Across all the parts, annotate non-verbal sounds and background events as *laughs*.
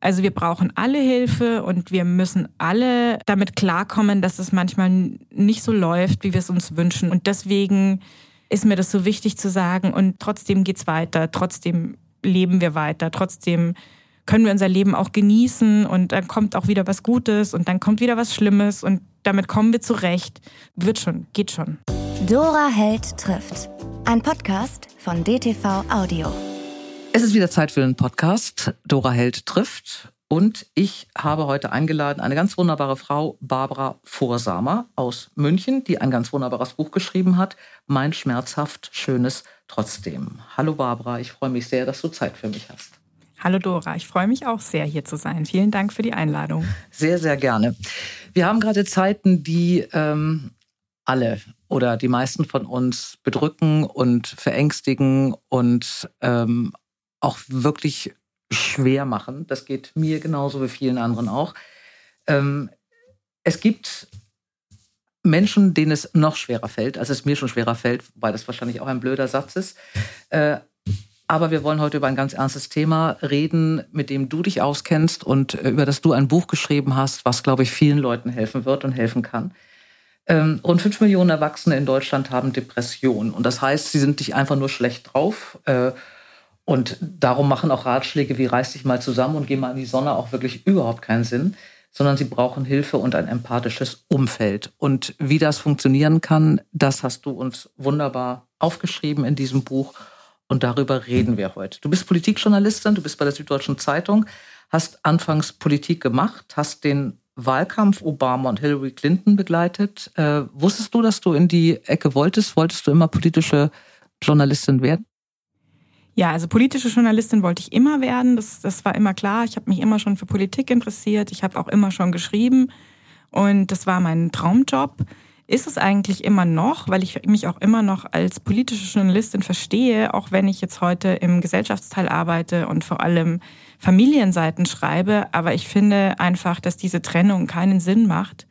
Also wir brauchen alle Hilfe und wir müssen alle damit klarkommen, dass es manchmal nicht so läuft, wie wir es uns wünschen. Und deswegen ist mir das so wichtig zu sagen und trotzdem geht's weiter, trotzdem leben wir weiter, trotzdem können wir unser Leben auch genießen und dann kommt auch wieder was Gutes und dann kommt wieder was Schlimmes und damit kommen wir zurecht. Wird schon, geht schon. Dora Held trifft. Ein Podcast von DTV Audio. Es ist wieder Zeit für einen Podcast. Dora Held trifft. Und ich habe heute eingeladen eine ganz wunderbare Frau, Barbara Vorsamer aus München, die ein ganz wunderbares Buch geschrieben hat. Mein schmerzhaft schönes Trotzdem. Hallo Barbara, ich freue mich sehr, dass du Zeit für mich hast. Hallo Dora, ich freue mich auch sehr, hier zu sein. Vielen Dank für die Einladung. Sehr, sehr gerne. Wir haben gerade Zeiten, die ähm, alle oder die meisten von uns bedrücken und verängstigen und ähm, auch wirklich schwer machen. Das geht mir genauso wie vielen anderen auch. Ähm, es gibt Menschen, denen es noch schwerer fällt, als es mir schon schwerer fällt, wobei das wahrscheinlich auch ein blöder Satz ist. Äh, aber wir wollen heute über ein ganz ernstes Thema reden, mit dem du dich auskennst und äh, über das du ein Buch geschrieben hast, was, glaube ich, vielen Leuten helfen wird und helfen kann. Ähm, rund fünf Millionen Erwachsene in Deutschland haben Depressionen. Und das heißt, sie sind nicht einfach nur schlecht drauf. Äh, und darum machen auch Ratschläge wie reiß dich mal zusammen und geh mal in die Sonne auch wirklich überhaupt keinen Sinn, sondern sie brauchen Hilfe und ein empathisches Umfeld. Und wie das funktionieren kann, das hast du uns wunderbar aufgeschrieben in diesem Buch. Und darüber reden wir heute. Du bist Politikjournalistin, du bist bei der Süddeutschen Zeitung, hast anfangs Politik gemacht, hast den Wahlkampf Obama und Hillary Clinton begleitet. Äh, wusstest du, dass du in die Ecke wolltest? Wolltest du immer politische Journalistin werden? Ja, also politische Journalistin wollte ich immer werden. Das, das war immer klar. Ich habe mich immer schon für Politik interessiert. Ich habe auch immer schon geschrieben. Und das war mein Traumjob. Ist es eigentlich immer noch, weil ich mich auch immer noch als politische Journalistin verstehe, auch wenn ich jetzt heute im Gesellschaftsteil arbeite und vor allem Familienseiten schreibe. Aber ich finde einfach, dass diese Trennung keinen Sinn macht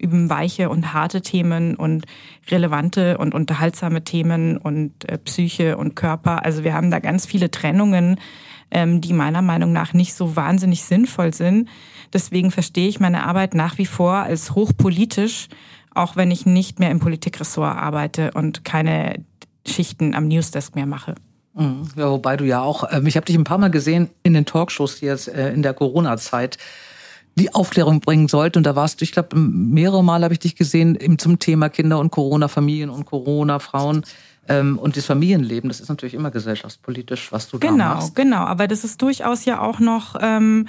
über weiche und harte Themen und relevante und unterhaltsame Themen und äh, Psyche und Körper. Also wir haben da ganz viele Trennungen, ähm, die meiner Meinung nach nicht so wahnsinnig sinnvoll sind. Deswegen verstehe ich meine Arbeit nach wie vor als hochpolitisch, auch wenn ich nicht mehr im Politikressort arbeite und keine Schichten am Newsdesk mehr mache. Mhm. Ja, wobei du ja auch, äh, ich habe dich ein paar Mal gesehen in den Talkshows jetzt äh, in der Corona-Zeit die Aufklärung bringen sollte. Und da warst du, ich glaube, mehrere Mal habe ich dich gesehen eben zum Thema Kinder und Corona, Familien und Corona, Frauen. Ähm, und das Familienleben, das ist natürlich immer gesellschaftspolitisch, was du genau, da machst. Genau, genau. Aber das ist durchaus ja auch noch ähm,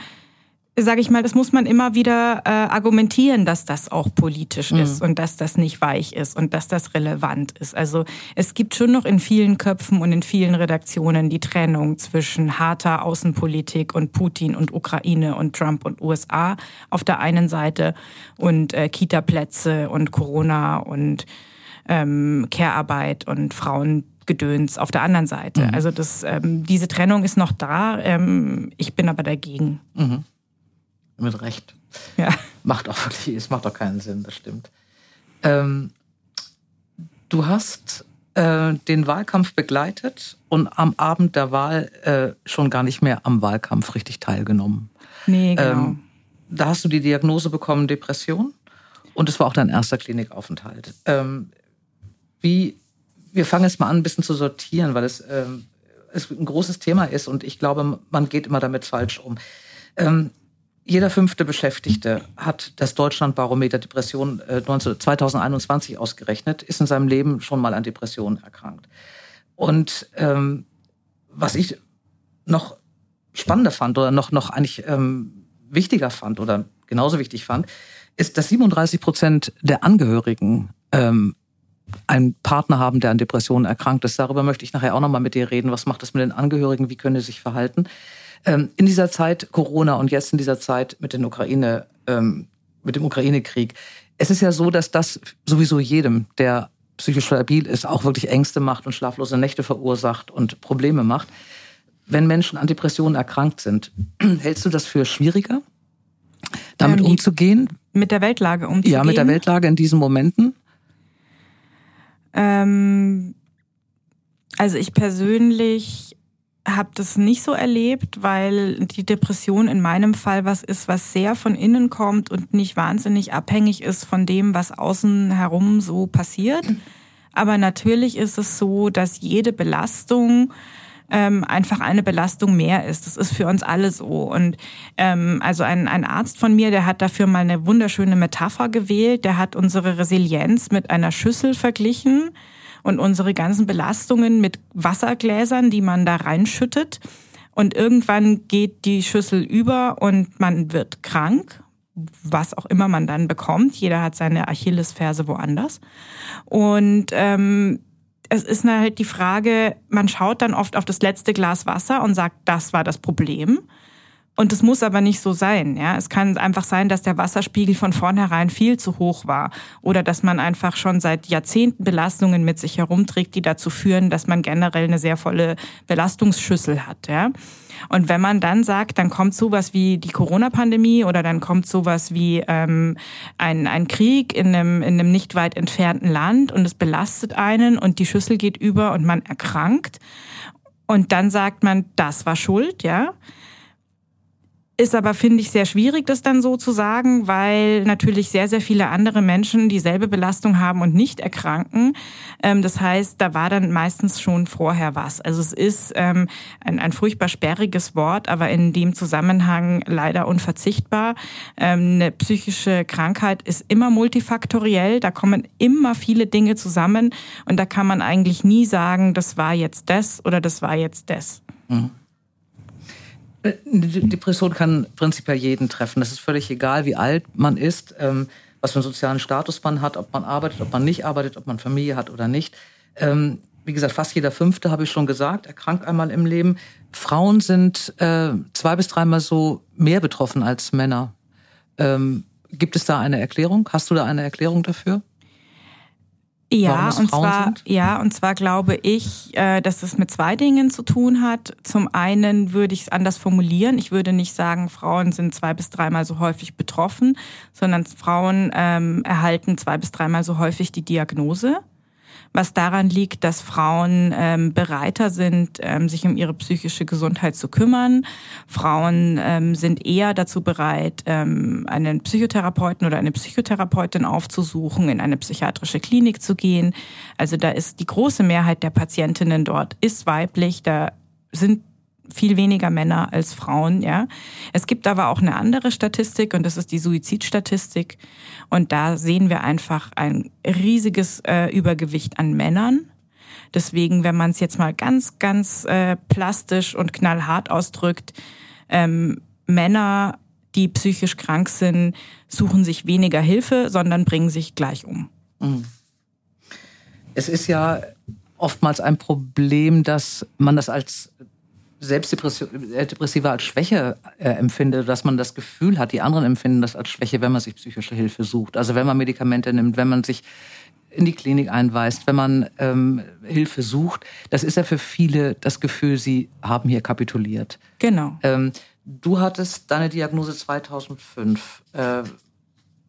sage ich mal, das muss man immer wieder äh, argumentieren, dass das auch politisch mhm. ist und dass das nicht weich ist und dass das relevant ist. Also es gibt schon noch in vielen Köpfen und in vielen Redaktionen die Trennung zwischen harter Außenpolitik und Putin und Ukraine und Trump und USA auf der einen Seite und äh, Kita-Plätze und Corona und ähm, Care-Arbeit und Frauengedöns auf der anderen Seite. Mhm. Also das, ähm, diese Trennung ist noch da. Ähm, ich bin aber dagegen. Mhm. Mit Recht. Ja. Macht auch wirklich, es macht auch keinen Sinn, das stimmt. Ähm, du hast äh, den Wahlkampf begleitet und am Abend der Wahl äh, schon gar nicht mehr am Wahlkampf richtig teilgenommen. Nee, genau. Ähm, da hast du die Diagnose bekommen, Depression. Und es war auch dein erster Klinikaufenthalt. Ähm, wie, wir fangen jetzt mal an, ein bisschen zu sortieren, weil es, ähm, es ein großes Thema ist und ich glaube, man geht immer damit falsch um. Ähm, jeder fünfte Beschäftigte hat das Deutschlandbarometer Depression 2021 äh, ausgerechnet, ist in seinem Leben schon mal an Depressionen erkrankt. Und ähm, was ich noch spannender fand oder noch, noch eigentlich ähm, wichtiger fand oder genauso wichtig fand, ist, dass 37 Prozent der Angehörigen ähm, einen Partner haben, der an Depressionen erkrankt ist. Darüber möchte ich nachher auch nochmal mit dir reden. Was macht das mit den Angehörigen? Wie können sie sich verhalten? Ähm, in dieser Zeit Corona und jetzt in dieser Zeit mit den Ukraine, ähm, mit dem Ukraine-Krieg. Es ist ja so, dass das sowieso jedem, der psychisch stabil ist, auch wirklich Ängste macht und schlaflose Nächte verursacht und Probleme macht. Wenn Menschen an Depressionen erkrankt sind, *clears throat* hältst du das für schwieriger, damit ähm, umzugehen? Mit der Weltlage umzugehen? Ja, mit der Weltlage in diesen Momenten? Ähm, also ich persönlich habe das nicht so erlebt, weil die Depression in meinem Fall was ist, was sehr von innen kommt und nicht wahnsinnig abhängig ist von dem, was außen herum so passiert. Aber natürlich ist es so, dass jede Belastung ähm, einfach eine Belastung mehr ist. Das ist für uns alle so. Und ähm, also ein, ein Arzt von mir, der hat dafür mal eine wunderschöne Metapher gewählt. Der hat unsere Resilienz mit einer Schüssel verglichen und unsere ganzen Belastungen mit Wassergläsern, die man da reinschüttet. Und irgendwann geht die Schüssel über und man wird krank, was auch immer man dann bekommt. Jeder hat seine Achillesferse woanders. Und ähm, es ist halt die Frage, man schaut dann oft auf das letzte Glas Wasser und sagt, das war das Problem. Und es muss aber nicht so sein. Ja? Es kann einfach sein, dass der Wasserspiegel von vornherein viel zu hoch war oder dass man einfach schon seit Jahrzehnten Belastungen mit sich herumträgt, die dazu führen, dass man generell eine sehr volle Belastungsschüssel hat. Ja? Und wenn man dann sagt, dann kommt sowas wie die Corona-Pandemie oder dann kommt sowas wie ähm, ein, ein Krieg in einem, in einem nicht weit entfernten Land und es belastet einen und die Schüssel geht über und man erkrankt und dann sagt man, das war Schuld, ja ist aber, finde ich, sehr schwierig, das dann so zu sagen, weil natürlich sehr, sehr viele andere Menschen dieselbe Belastung haben und nicht erkranken. Ähm, das heißt, da war dann meistens schon vorher was. Also es ist ähm, ein, furchtbar sperriges Wort, aber in dem Zusammenhang leider unverzichtbar. Ähm, eine psychische Krankheit ist immer multifaktoriell. Da kommen immer viele Dinge zusammen und da kann man eigentlich nie sagen, das war jetzt das oder das war jetzt das. Mhm. Eine Depression kann prinzipiell jeden treffen. Das ist völlig egal, wie alt man ist, ähm, was für einen sozialen Status man hat, ob man arbeitet, ob man nicht arbeitet, ob man Familie hat oder nicht. Ähm, wie gesagt, fast jeder Fünfte, habe ich schon gesagt, erkrankt einmal im Leben. Frauen sind äh, zwei bis dreimal so mehr betroffen als Männer. Ähm, gibt es da eine Erklärung? Hast du da eine Erklärung dafür? Ja, und zwar, sind? ja, und zwar glaube ich, äh, dass es mit zwei Dingen zu tun hat. Zum einen würde ich es anders formulieren. Ich würde nicht sagen, Frauen sind zwei bis dreimal so häufig betroffen, sondern Frauen ähm, erhalten zwei bis dreimal so häufig die Diagnose was daran liegt, dass Frauen ähm, bereiter sind, ähm, sich um ihre psychische Gesundheit zu kümmern. Frauen ähm, sind eher dazu bereit, ähm, einen Psychotherapeuten oder eine Psychotherapeutin aufzusuchen, in eine psychiatrische Klinik zu gehen. Also da ist die große Mehrheit der Patientinnen dort ist weiblich. Da sind viel weniger Männer als Frauen, ja. Es gibt aber auch eine andere Statistik und das ist die Suizidstatistik. Und da sehen wir einfach ein riesiges äh, Übergewicht an Männern. Deswegen, wenn man es jetzt mal ganz, ganz äh, plastisch und knallhart ausdrückt, ähm, Männer, die psychisch krank sind, suchen sich weniger Hilfe, sondern bringen sich gleich um. Mhm. Es ist ja oftmals ein Problem, dass man das als Selbstdepressive als Schwäche äh, empfindet, dass man das Gefühl hat, die anderen empfinden das als Schwäche, wenn man sich psychische Hilfe sucht. Also wenn man Medikamente nimmt, wenn man sich in die Klinik einweist, wenn man ähm, Hilfe sucht, das ist ja für viele das Gefühl, sie haben hier kapituliert. Genau. Ähm, du hattest deine Diagnose 2005. Äh,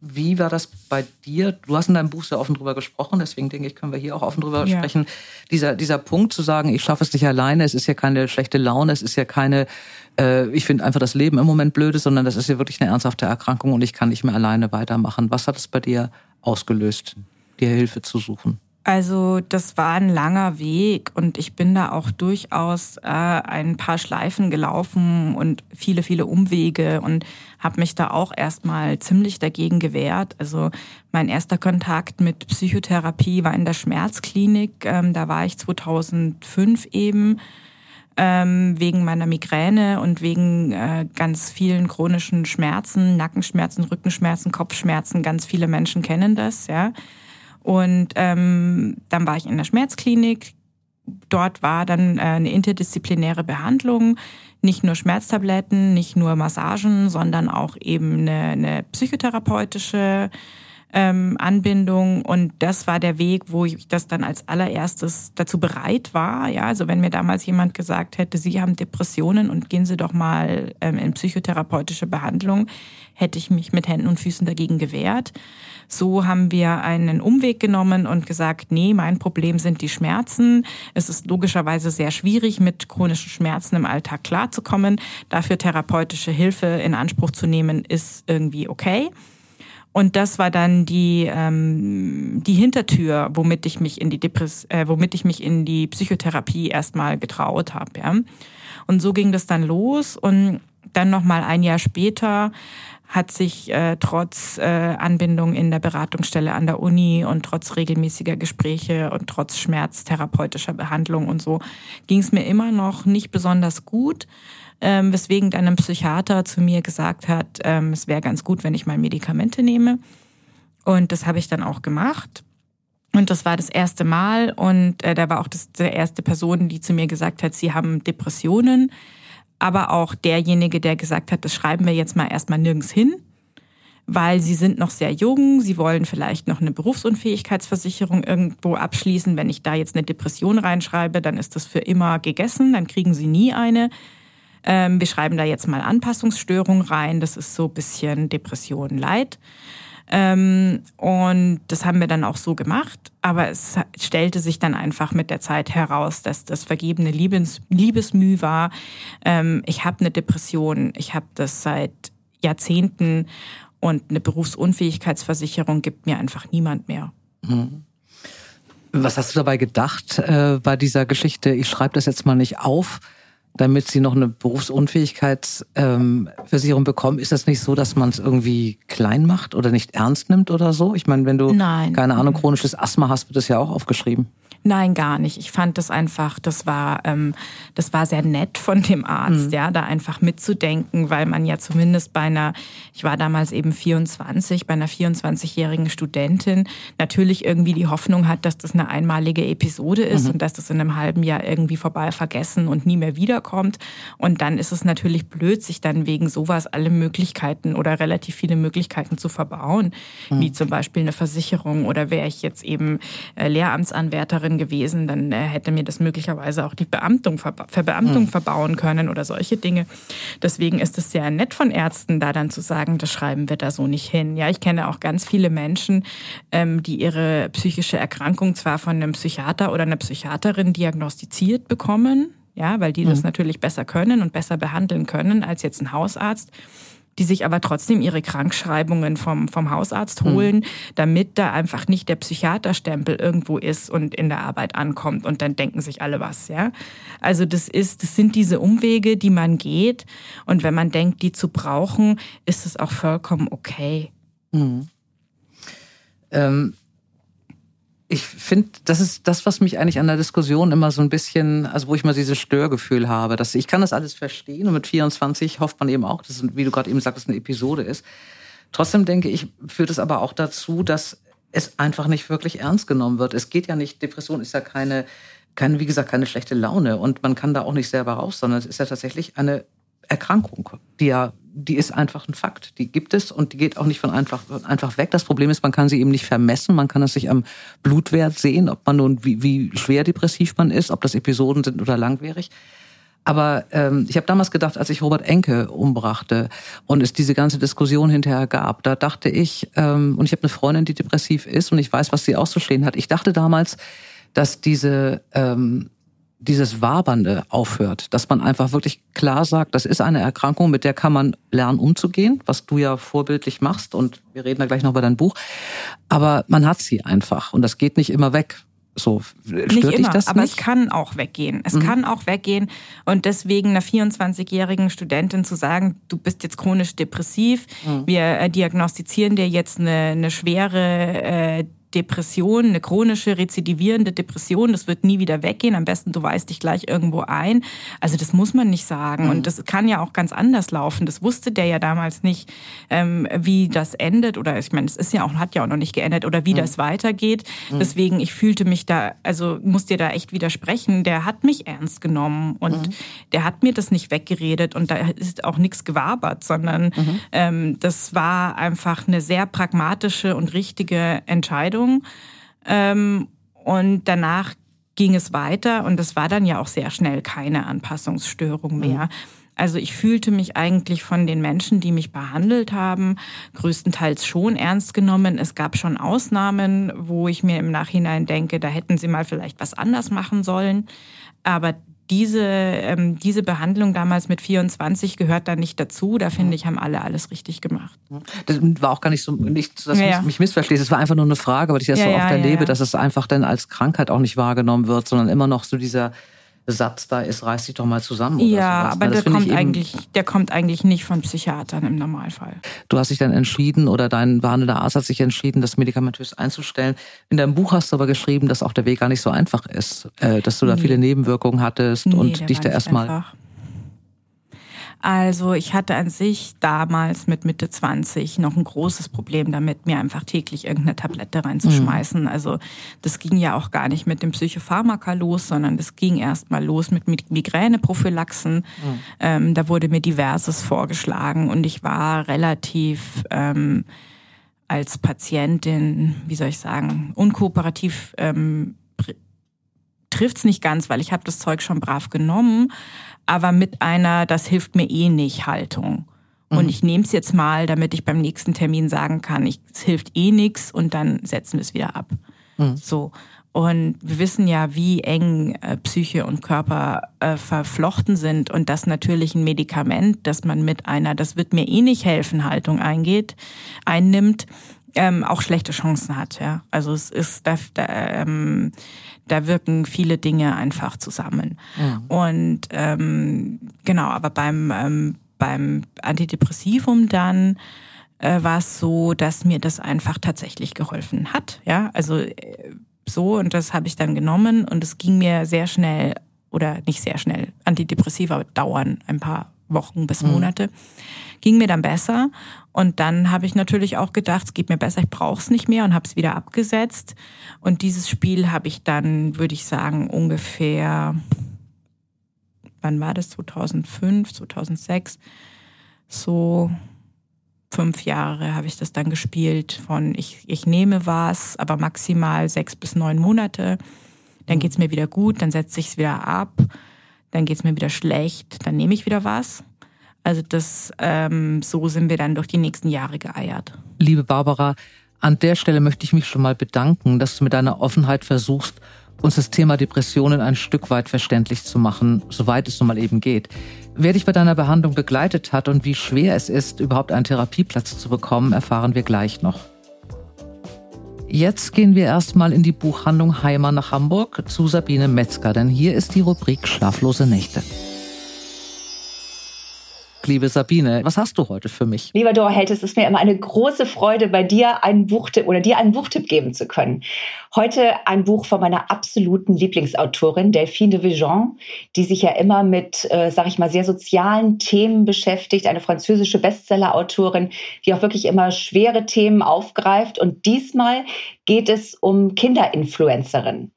wie war das bei dir? Du hast in deinem Buch sehr offen drüber gesprochen, deswegen denke ich, können wir hier auch offen drüber ja. sprechen. Dieser, dieser Punkt zu sagen, ich schaffe es nicht alleine, es ist ja keine schlechte Laune, es ist ja keine, äh, ich finde einfach das Leben im Moment blöde, sondern das ist ja wirklich eine ernsthafte Erkrankung und ich kann nicht mehr alleine weitermachen. Was hat es bei dir ausgelöst, dir Hilfe zu suchen? Also das war ein langer Weg und ich bin da auch durchaus äh, ein paar Schleifen gelaufen und viele, viele Umwege und habe mich da auch erstmal ziemlich dagegen gewehrt. Also mein erster Kontakt mit Psychotherapie war in der Schmerzklinik. Ähm, da war ich 2005 eben ähm, wegen meiner Migräne und wegen äh, ganz vielen chronischen Schmerzen, Nackenschmerzen, Rückenschmerzen, Kopfschmerzen. Ganz viele Menschen kennen das, ja. Und ähm, dann war ich in der Schmerzklinik. Dort war dann äh, eine interdisziplinäre Behandlung, nicht nur Schmerztabletten, nicht nur Massagen, sondern auch eben eine, eine psychotherapeutische ähm, Anbindung und das war der Weg, wo ich das dann als allererstes dazu bereit war. Ja, also wenn mir damals jemand gesagt hätte, Sie haben Depressionen und gehen Sie doch mal ähm, in psychotherapeutische Behandlung, hätte ich mich mit Händen und Füßen dagegen gewehrt. So haben wir einen Umweg genommen und gesagt, nee, mein Problem sind die Schmerzen. Es ist logischerweise sehr schwierig, mit chronischen Schmerzen im Alltag klarzukommen. Dafür therapeutische Hilfe in Anspruch zu nehmen, ist irgendwie okay. Und das war dann die ähm, die Hintertür, womit ich mich in die Depress äh, womit ich mich in die Psychotherapie erstmal getraut habe. Ja. Und so ging das dann los und dann noch mal ein Jahr später hat sich äh, trotz äh, Anbindung in der Beratungsstelle an der Uni und trotz regelmäßiger Gespräche und trotz schmerztherapeutischer Behandlung und so ging es mir immer noch nicht besonders gut ähm, weswegen dann ein Psychiater zu mir gesagt hat, ähm, es wäre ganz gut, wenn ich mal Medikamente nehme. Und das habe ich dann auch gemacht. Und das war das erste Mal und äh, da war auch das, die erste Person, die zu mir gesagt hat, sie haben Depressionen, aber auch derjenige, der gesagt hat, das schreiben wir jetzt mal erstmal nirgends hin, weil sie sind noch sehr jung, sie wollen vielleicht noch eine Berufsunfähigkeitsversicherung irgendwo abschließen. Wenn ich da jetzt eine Depression reinschreibe, dann ist das für immer gegessen, dann kriegen sie nie eine. Ähm, wir schreiben da jetzt mal Anpassungsstörung rein. Das ist so ein bisschen Depression Leid. Ähm, und das haben wir dann auch so gemacht. Aber es stellte sich dann einfach mit der Zeit heraus, dass das vergebene Liebes, Liebesmüh war. Ähm, ich habe eine Depression. Ich habe das seit Jahrzehnten. Und eine Berufsunfähigkeitsversicherung gibt mir einfach niemand mehr. Mhm. Was hast du dabei gedacht äh, bei dieser Geschichte? Ich schreibe das jetzt mal nicht auf damit sie noch eine Berufsunfähigkeitsversicherung ähm, bekommen, ist das nicht so, dass man es irgendwie klein macht oder nicht ernst nimmt oder so? Ich meine, wenn du Nein. keine Ahnung chronisches Asthma hast, wird das ja auch aufgeschrieben. Nein, gar nicht. Ich fand das einfach, das war, ähm, das war sehr nett von dem Arzt, mhm. ja, da einfach mitzudenken, weil man ja zumindest bei einer, ich war damals eben 24, bei einer 24-jährigen Studentin natürlich irgendwie die Hoffnung hat, dass das eine einmalige Episode ist mhm. und dass das in einem halben Jahr irgendwie vorbei vergessen und nie mehr wiederkommt. Und dann ist es natürlich blöd, sich dann wegen sowas alle Möglichkeiten oder relativ viele Möglichkeiten zu verbauen, mhm. wie zum Beispiel eine Versicherung oder wäre ich jetzt eben äh, Lehramtsanwärterin Lehrerin gewesen, dann äh, hätte mir das möglicherweise auch die Beamtung, Verbeamtung mhm. verbauen können oder solche Dinge. Deswegen ist es sehr nett von Ärzten, da dann zu sagen, das schreiben wir da so nicht hin. Ja, ich kenne auch ganz viele Menschen, ähm, die ihre psychische Erkrankung zwar von einem Psychiater oder einer Psychiaterin diagnostiziert bekommen, ja, weil die mhm. das natürlich besser können und besser behandeln können als jetzt ein Hausarzt die sich aber trotzdem ihre Krankschreibungen vom, vom Hausarzt holen, mhm. damit da einfach nicht der Psychiaterstempel irgendwo ist und in der Arbeit ankommt und dann denken sich alle was, ja. Also das ist, das sind diese Umwege, die man geht und wenn man denkt, die zu brauchen, ist es auch vollkommen okay. Mhm. Ähm, ich finde, das ist das, was mich eigentlich an der Diskussion immer so ein bisschen, also wo ich mal dieses Störgefühl habe, dass ich kann das alles verstehen und mit 24 hofft man eben auch, dass, wie du gerade eben sagst, eine Episode ist. Trotzdem denke ich, führt es aber auch dazu, dass es einfach nicht wirklich ernst genommen wird. Es geht ja nicht, Depression ist ja keine, keine, wie gesagt, keine schlechte Laune und man kann da auch nicht selber raus, sondern es ist ja tatsächlich eine Erkrankung, die ja, die ist einfach ein Fakt. Die gibt es und die geht auch nicht von einfach, einfach weg. Das Problem ist, man kann sie eben nicht vermessen. Man kann es sich am Blutwert sehen, ob man nun, wie, wie schwer depressiv man ist, ob das Episoden sind oder langwierig. Aber ähm, ich habe damals gedacht, als ich Robert Enke umbrachte und es diese ganze Diskussion hinterher gab, da dachte ich, ähm, und ich habe eine Freundin, die depressiv ist und ich weiß, was sie auszustehen hat. Ich dachte damals, dass diese ähm, dieses Wabernde aufhört, dass man einfach wirklich klar sagt, das ist eine Erkrankung, mit der kann man lernen umzugehen, was du ja vorbildlich machst und wir reden da gleich noch über dein Buch, aber man hat sie einfach und das geht nicht immer weg. So, stört nicht dich immer, das aber nicht? es kann auch weggehen. Es mhm. kann auch weggehen und deswegen einer 24-jährigen Studentin zu sagen, du bist jetzt chronisch depressiv, mhm. wir äh, diagnostizieren dir jetzt eine, eine schwere äh, Depression, eine chronische, rezidivierende Depression, das wird nie wieder weggehen. Am besten, du weißt dich gleich irgendwo ein. Also das muss man nicht sagen. Mhm. Und das kann ja auch ganz anders laufen. Das wusste der ja damals nicht, ähm, wie das endet. Oder ich meine, es ist ja auch, hat ja auch noch nicht geendet oder wie mhm. das weitergeht. Mhm. Deswegen, ich fühlte mich da, also muss dir da echt widersprechen. Der hat mich ernst genommen und mhm. der hat mir das nicht weggeredet und da ist auch nichts gewabert, sondern mhm. ähm, das war einfach eine sehr pragmatische und richtige Entscheidung. Ähm, und danach ging es weiter und es war dann ja auch sehr schnell keine Anpassungsstörung mehr. Mhm. Also ich fühlte mich eigentlich von den Menschen, die mich behandelt haben, größtenteils schon ernst genommen. Es gab schon Ausnahmen, wo ich mir im Nachhinein denke, da hätten sie mal vielleicht was anders machen sollen. Aber diese, ähm, diese Behandlung damals mit 24 gehört da nicht dazu. Da finde ich, haben alle alles richtig gemacht. Das war auch gar nicht so, nicht, dass ja, du mich missverstehst. Es war einfach nur eine Frage, weil ich das ja, so oft ja, erlebe, dass es einfach dann als Krankheit auch nicht wahrgenommen wird, sondern immer noch so dieser Satz da ist, reiß dich doch mal zusammen. ja, sowas. aber der kommt, eigentlich, der kommt eigentlich nicht von Psychiatern im Normalfall. Du hast dich dann entschieden oder dein behandelnder Arzt hat sich entschieden, das medikamentös einzustellen. In deinem Buch hast du aber geschrieben, dass auch der Weg gar nicht so einfach ist, äh, dass du da nee. viele Nebenwirkungen hattest nee, und dich da erstmal also ich hatte an sich damals mit Mitte 20 noch ein großes Problem damit, mir einfach täglich irgendeine Tablette reinzuschmeißen. Mhm. Also das ging ja auch gar nicht mit dem Psychopharmaka los, sondern das ging erst mal los mit Migräneprophylaxen. Mhm. Ähm, da wurde mir diverses vorgeschlagen und ich war relativ ähm, als Patientin, wie soll ich sagen, unkooperativ ähm, trifft's nicht ganz, weil ich habe das Zeug schon brav genommen, aber mit einer, das hilft mir eh nicht Haltung. Und mhm. ich nehme es jetzt mal, damit ich beim nächsten Termin sagen kann, ich, es hilft eh nix und dann setzen wir es wieder ab. Mhm. So. Und wir wissen ja, wie eng äh, Psyche und Körper äh, verflochten sind und dass natürlich ein Medikament, das man mit einer, das wird mir eh nicht helfen, Haltung eingeht, einnimmt, ähm, auch schlechte Chancen hat. Ja, also es ist da, da ähm, da wirken viele Dinge einfach zusammen. Ja. Und ähm, genau, aber beim, ähm, beim Antidepressivum dann äh, war es so, dass mir das einfach tatsächlich geholfen hat. Ja, also äh, so und das habe ich dann genommen und es ging mir sehr schnell oder nicht sehr schnell. Antidepressiva dauern ein paar Wochen bis mhm. Monate. Mhm. Ging mir dann besser und dann habe ich natürlich auch gedacht, es geht mir besser, ich brauche es nicht mehr und habe es wieder abgesetzt. Und dieses Spiel habe ich dann, würde ich sagen, ungefähr, wann war das? 2005, 2006, so fünf Jahre habe ich das dann gespielt von ich, ich nehme was, aber maximal sechs bis neun Monate. Dann geht's mir wieder gut, dann setze ich es wieder ab, dann geht's mir wieder schlecht, dann nehme ich wieder was. Also das, ähm, so sind wir dann durch die nächsten Jahre geeiert. Liebe Barbara, an der Stelle möchte ich mich schon mal bedanken, dass du mit deiner Offenheit versuchst, uns das Thema Depressionen ein Stück weit verständlich zu machen, soweit es nun mal eben geht. Wer dich bei deiner Behandlung begleitet hat und wie schwer es ist, überhaupt einen Therapieplatz zu bekommen, erfahren wir gleich noch. Jetzt gehen wir erstmal in die Buchhandlung Heimer nach Hamburg zu Sabine Metzger, denn hier ist die Rubrik Schlaflose Nächte liebe Sabine. Was hast du heute für mich? Lieber Dora Held, es ist mir immer eine große Freude, bei dir einen Buchtipp oder dir einen Buchtipp geben zu können. Heute ein Buch von meiner absoluten Lieblingsautorin, Delphine de Vigeon, die sich ja immer mit, äh, sag ich mal, sehr sozialen Themen beschäftigt. Eine französische Bestseller-Autorin, die auch wirklich immer schwere Themen aufgreift. Und diesmal geht es um Kinderinfluencerinnen.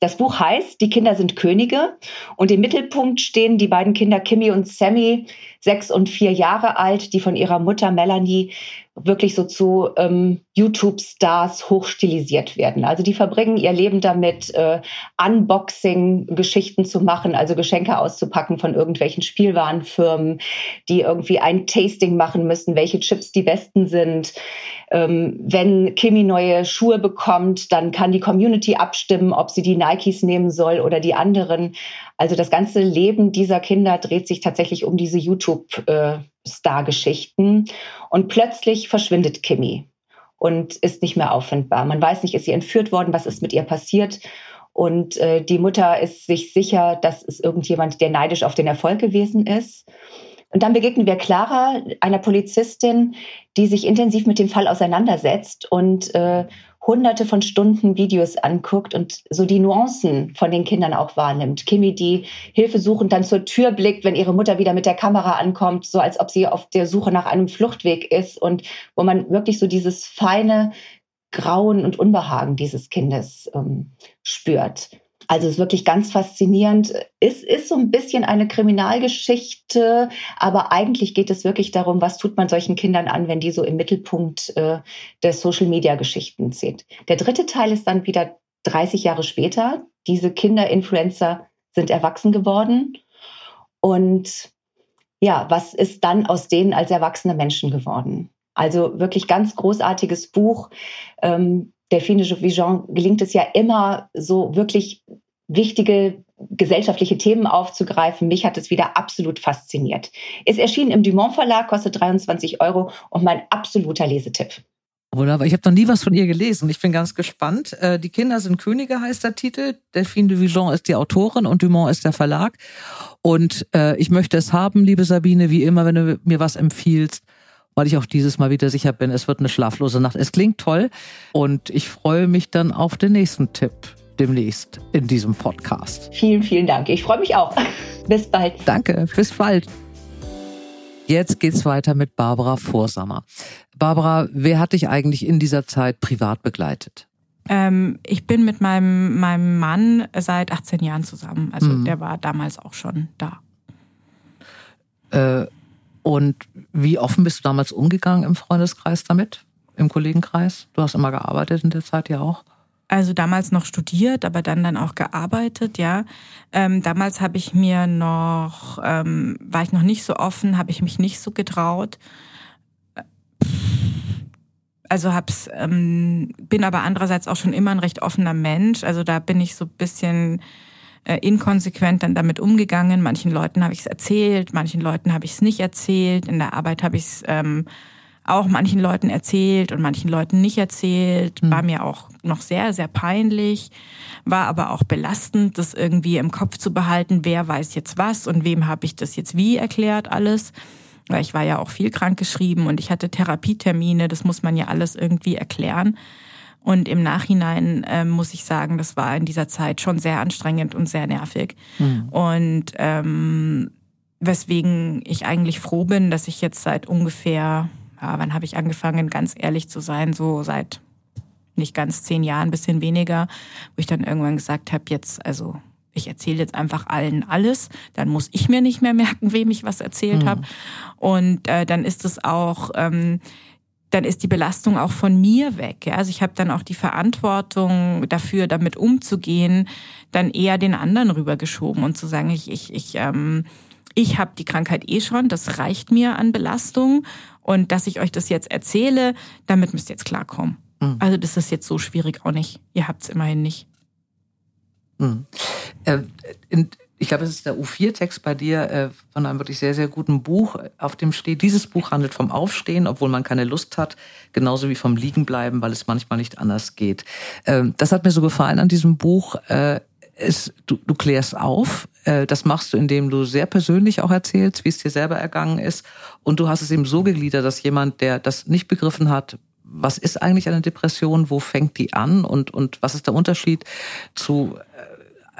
das Buch heißt Die Kinder sind Könige und im Mittelpunkt stehen die beiden Kinder Kimmy und Sammy, sechs und vier Jahre alt, die von ihrer Mutter Melanie wirklich so zu ähm, YouTube-Stars hochstilisiert werden. Also die verbringen ihr Leben damit, äh, Unboxing-Geschichten zu machen, also Geschenke auszupacken von irgendwelchen Spielwarenfirmen, die irgendwie ein Tasting machen müssen, welche Chips die besten sind. Ähm, wenn Kimi neue Schuhe bekommt, dann kann die Community abstimmen, ob sie die Nikes nehmen soll oder die anderen. Also das ganze Leben dieser Kinder dreht sich tatsächlich um diese YouTube-Star-Geschichten. Und plötzlich verschwindet Kimi und ist nicht mehr auffindbar. Man weiß nicht, ist sie entführt worden, was ist mit ihr passiert. Und äh, die Mutter ist sich sicher, dass es irgendjemand, der neidisch auf den Erfolg gewesen ist. Und dann begegnen wir Clara, einer Polizistin, die sich intensiv mit dem Fall auseinandersetzt und äh, hunderte von Stunden Videos anguckt und so die Nuancen von den Kindern auch wahrnimmt. Kimi, die hilfesuchend dann zur Tür blickt, wenn ihre Mutter wieder mit der Kamera ankommt, so als ob sie auf der Suche nach einem Fluchtweg ist und wo man wirklich so dieses feine Grauen und Unbehagen dieses Kindes ähm, spürt. Also es ist wirklich ganz faszinierend. Es ist so ein bisschen eine Kriminalgeschichte, aber eigentlich geht es wirklich darum, was tut man solchen Kindern an, wenn die so im Mittelpunkt äh, der Social-Media-Geschichten sind. Der dritte Teil ist dann wieder 30 Jahre später. Diese Kinder-Influencer sind erwachsen geworden. Und ja, was ist dann aus denen als erwachsene Menschen geworden? Also wirklich ganz großartiges Buch. Ähm, Delphine Vigeon gelingt es ja immer, so wirklich wichtige gesellschaftliche Themen aufzugreifen. Mich hat es wieder absolut fasziniert. Es erschien im Dumont Verlag, kostet 23 Euro und mein absoluter Lesetipp. Wunderbar. Ich habe noch nie was von ihr gelesen. Ich bin ganz gespannt. Äh, die Kinder sind Könige heißt der Titel. Delphine de Vigeon ist die Autorin und Dumont ist der Verlag. Und äh, ich möchte es haben, liebe Sabine, wie immer, wenn du mir was empfiehlst weil ich auch dieses Mal wieder sicher bin, es wird eine schlaflose Nacht. Es klingt toll und ich freue mich dann auf den nächsten Tipp demnächst in diesem Podcast. Vielen, vielen Dank. Ich freue mich auch. *laughs* Bis bald. Danke, bis bald. Jetzt geht's weiter mit Barbara Vorsammer. Barbara, wer hat dich eigentlich in dieser Zeit privat begleitet? Ähm, ich bin mit meinem, meinem Mann seit 18 Jahren zusammen. Also mhm. der war damals auch schon da. Äh, und wie offen bist du damals umgegangen im Freundeskreis damit, im Kollegenkreis? Du hast immer gearbeitet in der Zeit ja auch. Also damals noch studiert, aber dann dann auch gearbeitet, ja. Ähm, damals habe ich mir noch, ähm, war ich noch nicht so offen, habe ich mich nicht so getraut. Also hab's, ähm, bin aber andererseits auch schon immer ein recht offener Mensch. Also da bin ich so ein bisschen äh, inkonsequent dann damit umgegangen. Manchen Leuten habe ich es erzählt, manchen Leuten habe ich es nicht erzählt. In der Arbeit habe ich es ähm, auch manchen Leuten erzählt und manchen Leuten nicht erzählt. Hm. War mir auch noch sehr, sehr peinlich. War aber auch belastend, das irgendwie im Kopf zu behalten, wer weiß jetzt was und wem habe ich das jetzt wie erklärt alles. Weil ich war ja auch viel krank geschrieben und ich hatte Therapietermine, das muss man ja alles irgendwie erklären. Und im Nachhinein äh, muss ich sagen, das war in dieser Zeit schon sehr anstrengend und sehr nervig. Mhm. Und ähm, weswegen ich eigentlich froh bin, dass ich jetzt seit ungefähr, ja, wann habe ich angefangen, ganz ehrlich zu sein, so seit nicht ganz zehn Jahren, bisschen weniger, wo ich dann irgendwann gesagt habe, jetzt, also ich erzähle jetzt einfach allen alles, dann muss ich mir nicht mehr merken, wem ich was erzählt mhm. habe. Und äh, dann ist es auch ähm, dann ist die Belastung auch von mir weg. Ja? Also ich habe dann auch die Verantwortung dafür, damit umzugehen, dann eher den anderen rübergeschoben und zu sagen, ich, ich, ich, ähm, ich habe die Krankheit eh schon, das reicht mir an Belastung und dass ich euch das jetzt erzähle, damit müsst ihr jetzt klarkommen. Mhm. Also das ist jetzt so schwierig auch nicht. Ihr habt es immerhin nicht. Mhm. Äh, in, ich glaube, es ist der U4-Text bei dir äh, von einem wirklich sehr, sehr guten Buch, auf dem steht, dieses Buch handelt vom Aufstehen, obwohl man keine Lust hat, genauso wie vom Liegenbleiben, weil es manchmal nicht anders geht. Ähm, das hat mir so gefallen an diesem Buch. Äh, es, du, du klärst auf. Äh, das machst du, indem du sehr persönlich auch erzählst, wie es dir selber ergangen ist. Und du hast es eben so gegliedert, dass jemand, der das nicht begriffen hat, was ist eigentlich eine Depression, wo fängt die an und, und was ist der Unterschied zu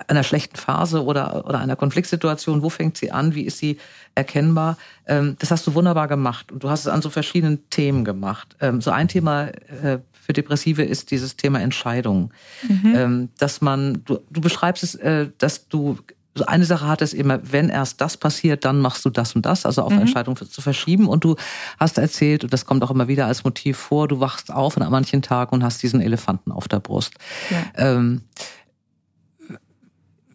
einer schlechten Phase oder, oder einer Konfliktsituation, wo fängt sie an, wie ist sie erkennbar, ähm, das hast du wunderbar gemacht und du hast es an so verschiedenen Themen gemacht. Ähm, so ein Thema äh, für Depressive ist dieses Thema Entscheidung, mhm. ähm, dass man, du, du beschreibst es, äh, dass du so eine Sache hat es immer, wenn erst das passiert, dann machst du das und das, also auf mhm. Entscheidung zu verschieben. Und du hast erzählt, und das kommt auch immer wieder als Motiv vor, du wachst auf an manchen Tagen und hast diesen Elefanten auf der Brust. Ja. Ähm,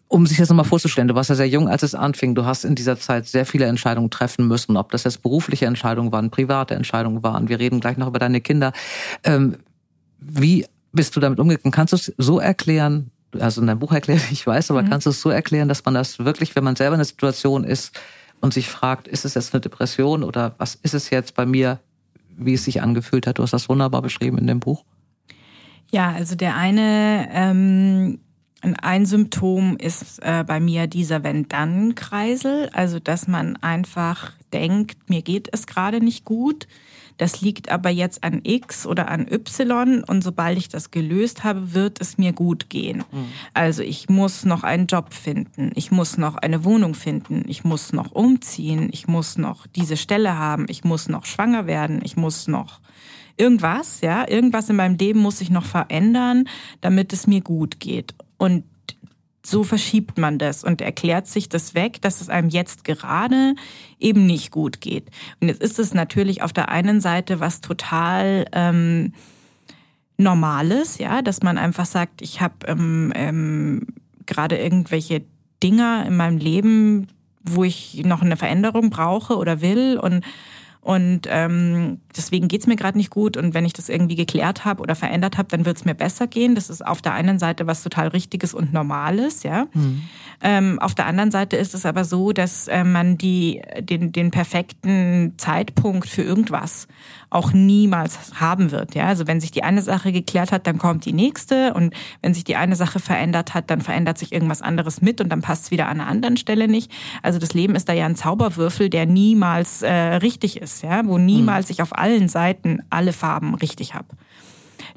um sich das nochmal vorzustellen, du warst ja sehr jung, als es anfing. Du hast in dieser Zeit sehr viele Entscheidungen treffen müssen, ob das jetzt berufliche Entscheidungen waren, private Entscheidungen waren. Wir reden gleich noch über deine Kinder. Ähm, wie bist du damit umgegangen? Kannst du es so erklären, also in deinem Buch erklärt, ich weiß, aber mhm. kannst du es so erklären, dass man das wirklich, wenn man selber in der Situation ist und sich fragt, ist es jetzt eine Depression oder was ist es jetzt bei mir, wie es sich angefühlt hat? Du hast das wunderbar beschrieben in dem Buch. Ja, also der eine ähm, ein Symptom ist äh, bei mir dieser Wenn-Dann-Kreisel, also dass man einfach denkt, mir geht es gerade nicht gut. Das liegt aber jetzt an X oder an Y und sobald ich das gelöst habe, wird es mir gut gehen. Mhm. Also ich muss noch einen Job finden, ich muss noch eine Wohnung finden, ich muss noch umziehen, ich muss noch diese Stelle haben, ich muss noch schwanger werden, ich muss noch irgendwas, ja, irgendwas in meinem Leben muss ich noch verändern, damit es mir gut geht. Und so verschiebt man das und erklärt sich das weg, dass es einem jetzt gerade eben nicht gut geht. Und jetzt ist es natürlich auf der einen Seite was total ähm, Normales, ja, dass man einfach sagt, ich habe ähm, ähm, gerade irgendwelche Dinger in meinem Leben, wo ich noch eine Veränderung brauche oder will und und ähm, deswegen geht's mir gerade nicht gut. Und wenn ich das irgendwie geklärt habe oder verändert habe, dann wird's mir besser gehen. Das ist auf der einen Seite was total Richtiges und Normales, ja. Mhm. Ähm, auf der anderen Seite ist es aber so, dass äh, man die, den, den perfekten Zeitpunkt für irgendwas auch niemals haben wird. Ja? Also wenn sich die eine Sache geklärt hat, dann kommt die nächste und wenn sich die eine Sache verändert hat, dann verändert sich irgendwas anderes mit und dann passt es wieder an einer anderen Stelle nicht. Also das Leben ist da ja ein Zauberwürfel, der niemals äh, richtig ist, ja? wo niemals mhm. ich auf allen Seiten alle Farben richtig habe.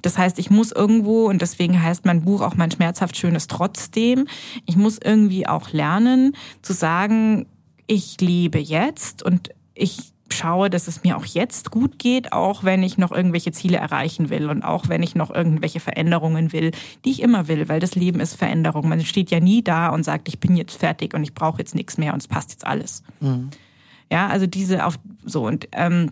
Das heißt, ich muss irgendwo, und deswegen heißt mein Buch auch mein schmerzhaft Schönes trotzdem, ich muss irgendwie auch lernen zu sagen, ich lebe jetzt und ich schaue, dass es mir auch jetzt gut geht, auch wenn ich noch irgendwelche Ziele erreichen will und auch wenn ich noch irgendwelche Veränderungen will, die ich immer will, weil das Leben ist Veränderung. Man steht ja nie da und sagt, ich bin jetzt fertig und ich brauche jetzt nichts mehr und es passt jetzt alles. Mhm. Ja, also diese auf so und ähm,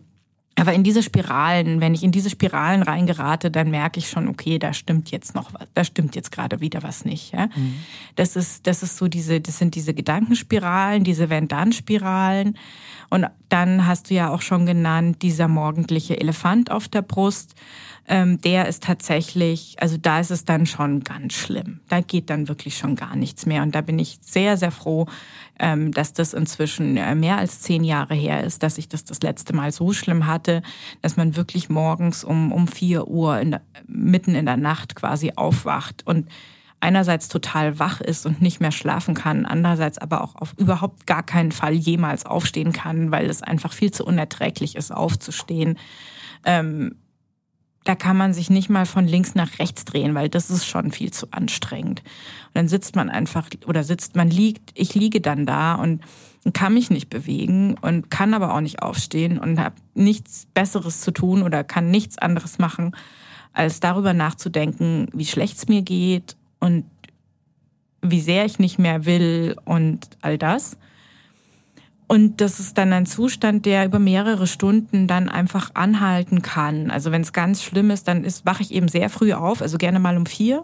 aber in diese Spiralen, wenn ich in diese Spiralen reingerate, dann merke ich schon, okay, da stimmt jetzt noch was, da stimmt jetzt gerade wieder was nicht. Ja? Mhm. Das ist, das ist so diese, das sind diese Gedankenspiralen, diese Wenn-Dann-Spiralen. Und dann hast du ja auch schon genannt, dieser morgendliche Elefant auf der Brust ähm, der ist tatsächlich, also da ist es dann schon ganz schlimm. Da geht dann wirklich schon gar nichts mehr. Und da bin ich sehr, sehr froh, ähm, dass das inzwischen äh, mehr als zehn Jahre her ist, dass ich das das letzte Mal so schlimm hatte, dass man wirklich morgens um, um vier Uhr in mitten in der Nacht quasi aufwacht und einerseits total wach ist und nicht mehr schlafen kann, andererseits aber auch auf überhaupt gar keinen Fall jemals aufstehen kann, weil es einfach viel zu unerträglich ist, aufzustehen. Ähm, da kann man sich nicht mal von links nach rechts drehen, weil das ist schon viel zu anstrengend. Und dann sitzt man einfach oder sitzt, man liegt, ich liege dann da und kann mich nicht bewegen und kann aber auch nicht aufstehen und habe nichts Besseres zu tun oder kann nichts anderes machen, als darüber nachzudenken, wie schlecht es mir geht und wie sehr ich nicht mehr will und all das. Und das ist dann ein Zustand, der über mehrere Stunden dann einfach anhalten kann. Also wenn es ganz schlimm ist, dann ist, wache ich eben sehr früh auf, also gerne mal um vier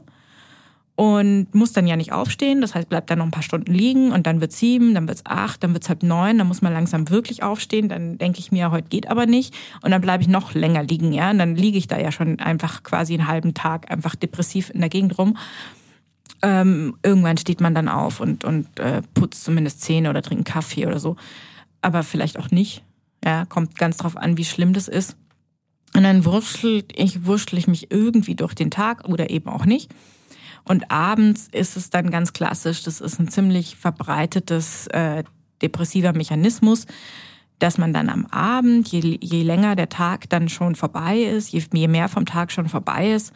und muss dann ja nicht aufstehen. Das heißt, bleibt dann noch ein paar Stunden liegen und dann wird sieben, dann wird's acht, dann wird's halb neun, dann muss man langsam wirklich aufstehen. Dann denke ich mir, heute geht aber nicht und dann bleibe ich noch länger liegen, ja. Und dann liege ich da ja schon einfach quasi einen halben Tag einfach depressiv in der Gegend rum. Ähm, irgendwann steht man dann auf und, und äh, putzt zumindest Zähne oder trinkt Kaffee oder so. Aber vielleicht auch nicht. Ja, kommt ganz drauf an, wie schlimm das ist. Und dann wurschtel ich, wurschtel ich mich irgendwie durch den Tag oder eben auch nicht. Und abends ist es dann ganz klassisch, das ist ein ziemlich verbreitetes äh, depressiver Mechanismus, dass man dann am Abend, je, je länger der Tag dann schon vorbei ist, je, je mehr vom Tag schon vorbei ist,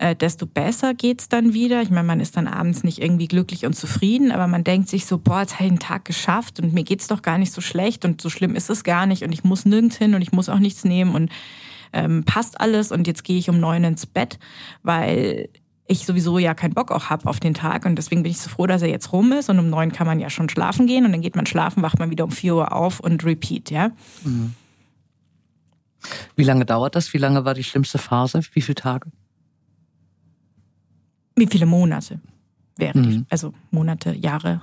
äh, desto besser geht's dann wieder. Ich meine, man ist dann abends nicht irgendwie glücklich und zufrieden, aber man denkt sich so, boah, jetzt habe ich einen Tag geschafft und mir geht's doch gar nicht so schlecht und so schlimm ist es gar nicht und ich muss nirgends hin und ich muss auch nichts nehmen und ähm, passt alles und jetzt gehe ich um neun ins Bett, weil ich sowieso ja keinen Bock auch habe auf den Tag und deswegen bin ich so froh, dass er jetzt rum ist und um neun kann man ja schon schlafen gehen und dann geht man schlafen, wacht man wieder um vier Uhr auf und repeat, ja. Mhm. Wie lange dauert das? Wie lange war die schlimmste Phase? Wie viele Tage? Wie viele Monate während mhm. ich, also Monate, Jahre.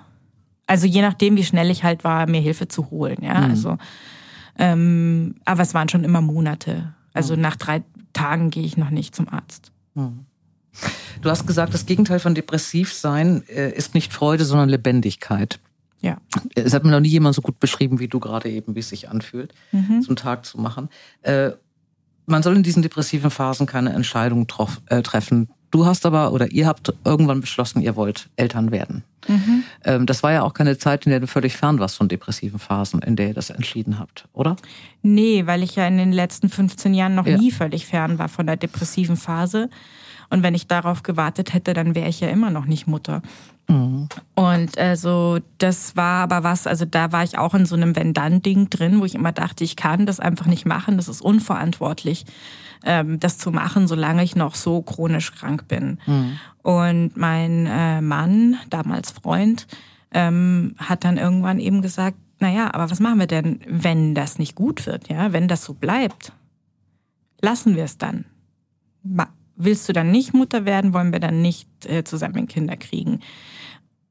Also je nachdem, wie schnell ich halt war, mir Hilfe zu holen, ja. Mhm. Also, ähm, aber es waren schon immer Monate. Also mhm. nach drei Tagen gehe ich noch nicht zum Arzt. Mhm. Du hast gesagt, das Gegenteil von Depressivsein äh, ist nicht Freude, sondern Lebendigkeit. Ja. Es hat mir noch nie jemand so gut beschrieben wie du gerade eben, wie es sich anfühlt, mhm. zum Tag zu machen. Äh, man soll in diesen depressiven Phasen keine Entscheidung äh, treffen, Du hast aber oder ihr habt irgendwann beschlossen, ihr wollt Eltern werden. Mhm. Ähm, das war ja auch keine Zeit, in der du völlig fern warst von depressiven Phasen, in der ihr das entschieden habt, oder? Nee, weil ich ja in den letzten 15 Jahren noch ja. nie völlig fern war von der depressiven Phase. Und wenn ich darauf gewartet hätte, dann wäre ich ja immer noch nicht Mutter. Mhm. Und also das war aber was, also da war ich auch in so einem Wenn-Dann-Ding drin, wo ich immer dachte, ich kann das einfach nicht machen, das ist unverantwortlich, ähm, das zu machen, solange ich noch so chronisch krank bin. Mhm. Und mein äh, Mann, damals Freund, ähm, hat dann irgendwann eben gesagt, naja, aber was machen wir denn, wenn das nicht gut wird, ja, wenn das so bleibt? Lassen wir es dann. Willst du dann nicht Mutter werden, wollen wir dann nicht äh, zusammen Kinder kriegen?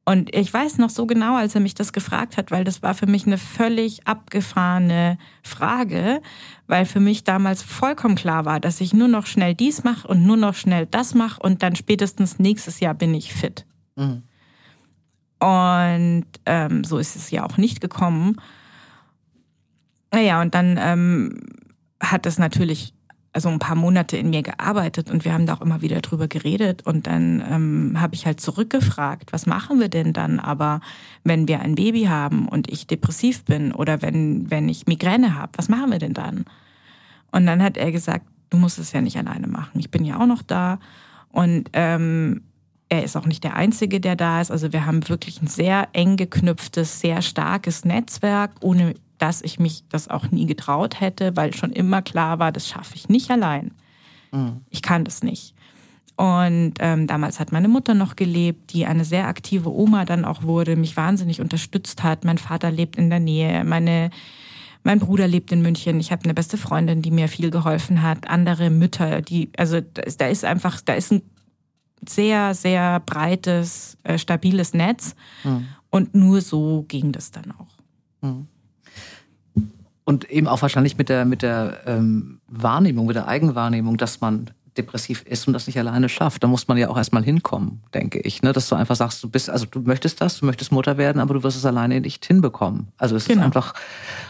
Und ich weiß noch so genau, als er mich das gefragt hat, weil das war für mich eine völlig abgefahrene Frage, weil für mich damals vollkommen klar war, dass ich nur noch schnell dies mache und nur noch schnell das mache und dann spätestens nächstes Jahr bin ich fit. Mhm. Und ähm, so ist es ja auch nicht gekommen. Naja, und dann ähm, hat es natürlich also ein paar Monate in mir gearbeitet und wir haben da auch immer wieder drüber geredet und dann ähm, habe ich halt zurückgefragt, was machen wir denn dann aber, wenn wir ein Baby haben und ich depressiv bin oder wenn, wenn ich Migräne habe, was machen wir denn dann? Und dann hat er gesagt, du musst es ja nicht alleine machen, ich bin ja auch noch da und ähm, er ist auch nicht der Einzige, der da ist. Also wir haben wirklich ein sehr eng geknüpftes, sehr starkes Netzwerk, ohne dass ich mich das auch nie getraut hätte, weil schon immer klar war, das schaffe ich nicht allein. Mhm. Ich kann das nicht. Und ähm, damals hat meine Mutter noch gelebt, die eine sehr aktive Oma dann auch wurde, mich wahnsinnig unterstützt hat. Mein Vater lebt in der Nähe, meine, mein Bruder lebt in München. Ich habe eine beste Freundin, die mir viel geholfen hat. Andere Mütter, die, also da ist einfach, da ist ein sehr, sehr breites, äh, stabiles Netz. Mhm. Und nur so ging das dann auch. Mhm. Und eben auch wahrscheinlich mit der, mit der ähm, Wahrnehmung, mit der Eigenwahrnehmung, dass man depressiv ist und das nicht alleine schafft. Da muss man ja auch erstmal hinkommen, denke ich. Ne? Dass du einfach sagst, du bist, also du möchtest das, du möchtest Mutter werden, aber du wirst es alleine nicht hinbekommen. Also es genau. ist einfach,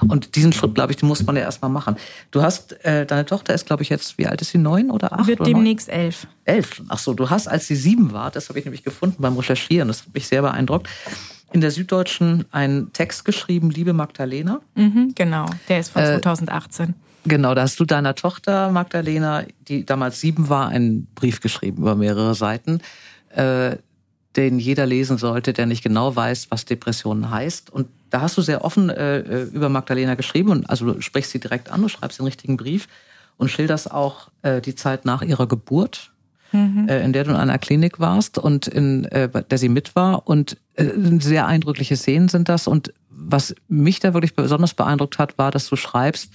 und diesen Schritt, glaube ich, den muss man ja erstmal machen. Du hast, äh, deine Tochter ist, glaube ich, jetzt, wie alt ist sie, neun oder acht? Wird oder demnächst neun? elf. Elf. Ach so, du hast, als sie sieben war, das habe ich nämlich gefunden beim Recherchieren, das hat mich sehr beeindruckt, in der Süddeutschen einen Text geschrieben, Liebe Magdalena. Mhm, genau, der ist von äh, 2018. Genau, da hast du deiner Tochter Magdalena, die damals sieben war, einen Brief geschrieben über mehrere Seiten, äh, den jeder lesen sollte, der nicht genau weiß, was Depressionen heißt. Und da hast du sehr offen äh, äh über Magdalena geschrieben und also du sprichst sie direkt an, du schreibst den richtigen Brief und schilderst auch äh, die Zeit nach ihrer Geburt mhm. äh, in der du in einer Klinik warst und in äh, der sie mit war. Und äh, sehr eindrückliche Szenen sind das. Und was mich da wirklich besonders beeindruckt hat, war, dass du schreibst,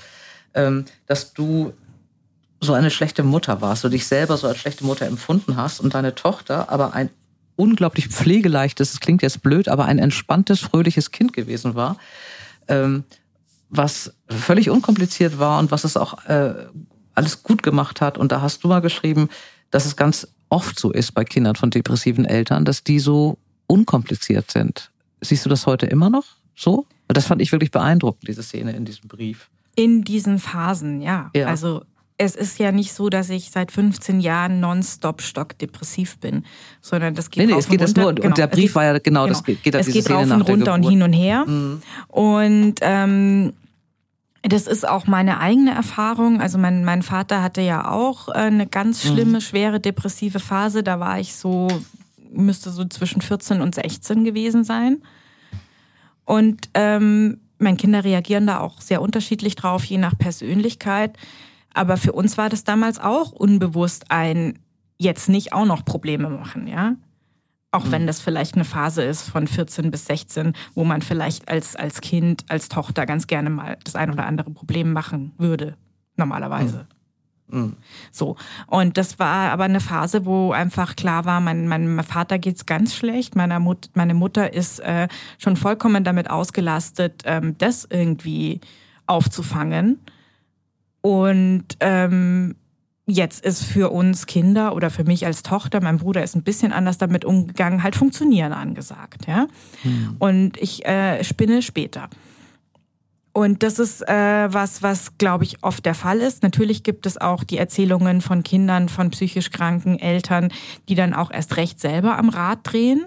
ähm, dass du so eine schlechte Mutter warst, du dich selber so als schlechte Mutter empfunden hast und deine Tochter aber ein unglaublich pflegeleichtes, es klingt jetzt blöd, aber ein entspanntes, fröhliches Kind gewesen war, ähm, was völlig unkompliziert war und was es auch äh, alles gut gemacht hat. Und da hast du mal geschrieben, dass es ganz oft so ist bei Kindern von depressiven Eltern, dass die so unkompliziert sind. Siehst du das heute immer noch so? Das fand ich wirklich beeindruckend, diese Szene in diesem Brief. In diesen Phasen, ja. ja. Also es ist ja nicht so, dass ich seit 15 Jahren nonstop stockdepressiv bin, sondern das geht nee, nee, es geht runter. Das nur, genau, und der Brief geht, war ja genau, genau das geht, geht Es geht rauf und runter und hin und her. Mhm. Und ähm, das ist auch meine eigene Erfahrung. Also mein, mein Vater hatte ja auch äh, eine ganz mhm. schlimme, schwere depressive Phase. Da war ich so, müsste so zwischen 14 und 16 gewesen sein. Und ähm, meine Kinder reagieren da auch sehr unterschiedlich drauf, je nach Persönlichkeit. Aber für uns war das damals auch unbewusst ein jetzt nicht auch noch Probleme machen, ja. Auch mhm. wenn das vielleicht eine Phase ist von 14 bis 16, wo man vielleicht als, als Kind, als Tochter ganz gerne mal das ein oder andere Problem machen würde, normalerweise. Mhm. Mhm. So. Und das war aber eine Phase, wo einfach klar war, mein, mein Vater geht's ganz schlecht, meiner Mut, meine Mutter ist äh, schon vollkommen damit ausgelastet, ähm, das irgendwie aufzufangen. Und ähm, jetzt ist für uns Kinder oder für mich als Tochter, mein Bruder ist ein bisschen anders damit umgegangen, halt funktionieren angesagt. Ja? Mhm. Und ich äh, spinne später. Und das ist äh, was, was, glaube ich, oft der Fall ist. Natürlich gibt es auch die Erzählungen von Kindern, von psychisch kranken Eltern, die dann auch erst recht selber am Rad drehen.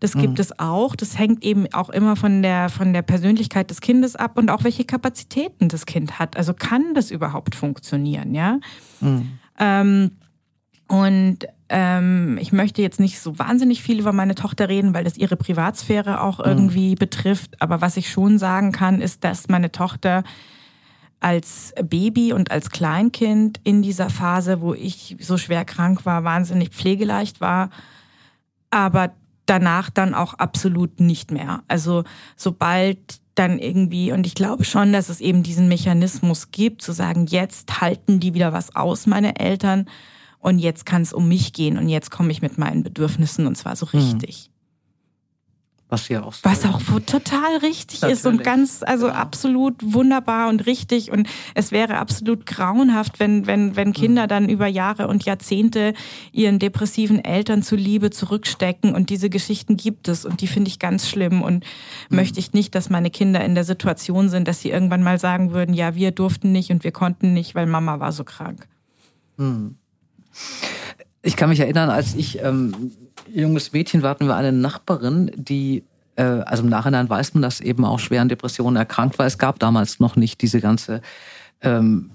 Das gibt mhm. es auch. Das hängt eben auch immer von der, von der Persönlichkeit des Kindes ab und auch welche Kapazitäten das Kind hat. Also kann das überhaupt funktionieren, ja? Mhm. Ähm, und ähm, ich möchte jetzt nicht so wahnsinnig viel über meine Tochter reden, weil das ihre Privatsphäre auch mhm. irgendwie mhm. betrifft. Aber was ich schon sagen kann, ist, dass meine Tochter als Baby und als Kleinkind in dieser Phase, wo ich so schwer krank war, wahnsinnig pflegeleicht war, aber danach dann auch absolut nicht mehr. Also sobald dann irgendwie, und ich glaube schon, dass es eben diesen Mechanismus gibt, zu sagen, jetzt halten die wieder was aus, meine Eltern, und jetzt kann es um mich gehen und jetzt komme ich mit meinen Bedürfnissen und zwar so hm. richtig. Was ja auch so Was auch total richtig Natürlich. ist und ganz, also ja. absolut wunderbar und richtig. Und es wäre absolut grauenhaft, wenn, wenn, wenn Kinder mhm. dann über Jahre und Jahrzehnte ihren depressiven Eltern zuliebe zurückstecken. Und diese Geschichten gibt es und die finde ich ganz schlimm. Und mhm. möchte ich nicht, dass meine Kinder in der Situation sind, dass sie irgendwann mal sagen würden, ja, wir durften nicht und wir konnten nicht, weil Mama war so krank. Mhm. Ich kann mich erinnern, als ich ähm, junges Mädchen war, hatten wir eine Nachbarin, die, äh, also im Nachhinein weiß man, dass eben auch schwer an Depressionen erkrankt war. Es gab damals noch nicht diese ganze ähm,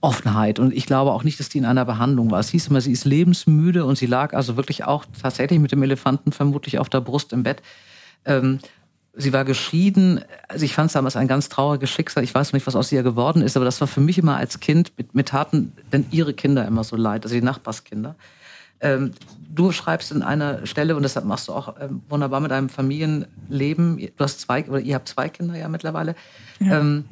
Offenheit. Und ich glaube auch nicht, dass die in einer Behandlung war. Es hieß immer, sie ist lebensmüde und sie lag also wirklich auch tatsächlich mit dem Elefanten vermutlich auf der Brust im Bett. Ähm, sie war geschieden. Also ich fand es damals ein ganz trauriges Schicksal. Ich weiß nicht, was aus ihr geworden ist, aber das war für mich immer als Kind, mit, mit taten denn ihre Kinder immer so leid, also die Nachbarskinder. Ähm, du schreibst in einer Stelle, und deshalb machst du auch ähm, wunderbar mit deinem Familienleben, du hast zwei, oder ihr habt zwei Kinder ja mittlerweile. Ja. Ähm,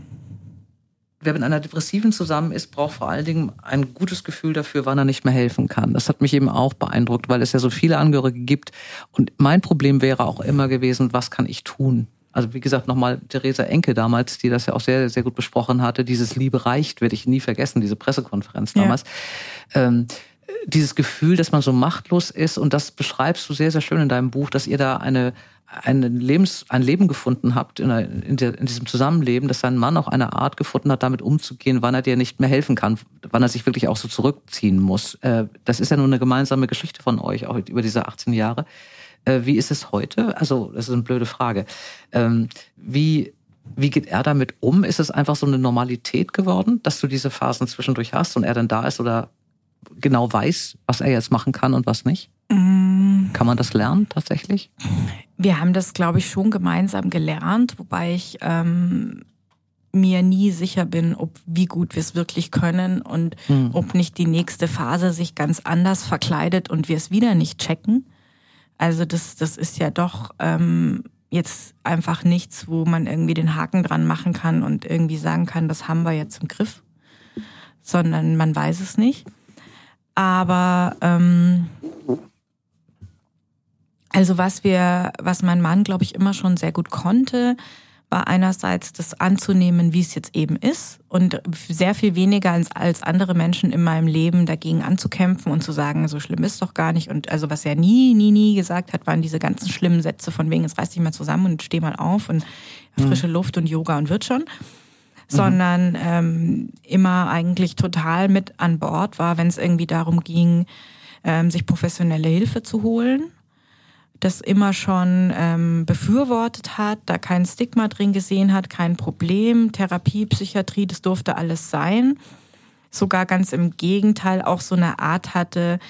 wer mit einer Depressiven zusammen ist, braucht vor allen Dingen ein gutes Gefühl dafür, wann er nicht mehr helfen kann. Das hat mich eben auch beeindruckt, weil es ja so viele Angehörige gibt. Und mein Problem wäre auch immer gewesen, was kann ich tun? Also wie gesagt, nochmal Theresa Enke damals, die das ja auch sehr, sehr gut besprochen hatte, dieses Liebe reicht, werde ich nie vergessen, diese Pressekonferenz damals. Ja. Ähm, dieses Gefühl, dass man so machtlos ist und das beschreibst du sehr, sehr schön in deinem Buch, dass ihr da eine, ein, Lebens, ein Leben gefunden habt in, in, der, in diesem Zusammenleben, dass dein Mann auch eine Art gefunden hat, damit umzugehen, wann er dir nicht mehr helfen kann, wann er sich wirklich auch so zurückziehen muss. Äh, das ist ja nur eine gemeinsame Geschichte von euch, auch über diese 18 Jahre. Äh, wie ist es heute? Also, das ist eine blöde Frage. Ähm, wie, wie geht er damit um? Ist es einfach so eine Normalität geworden, dass du diese Phasen zwischendurch hast und er dann da ist oder genau weiß, was er jetzt machen kann und was nicht? Mm. Kann man das lernen tatsächlich? Wir haben das, glaube ich, schon gemeinsam gelernt, wobei ich ähm, mir nie sicher bin, ob wie gut wir es wirklich können und hm. ob nicht die nächste Phase sich ganz anders verkleidet und wir es wieder nicht checken. Also das, das ist ja doch ähm, jetzt einfach nichts, wo man irgendwie den Haken dran machen kann und irgendwie sagen kann, das haben wir jetzt im Griff, sondern man weiß es nicht. Aber ähm, also was wir, was mein Mann, glaube ich, immer schon sehr gut konnte, war einerseits das anzunehmen, wie es jetzt eben ist und sehr viel weniger als, als andere Menschen in meinem Leben dagegen anzukämpfen und zu sagen, so schlimm ist doch gar nicht. Und also was er nie, nie, nie gesagt hat, waren diese ganzen schlimmen Sätze von wegen, es reiß dich mal zusammen und steh mal auf und frische mhm. Luft und Yoga und wird schon. Mhm. sondern ähm, immer eigentlich total mit an Bord war, wenn es irgendwie darum ging, ähm, sich professionelle Hilfe zu holen. Das immer schon ähm, befürwortet hat, da kein Stigma drin gesehen hat, kein Problem. Therapie, Psychiatrie, das durfte alles sein. Sogar ganz im Gegenteil auch so eine Art hatte,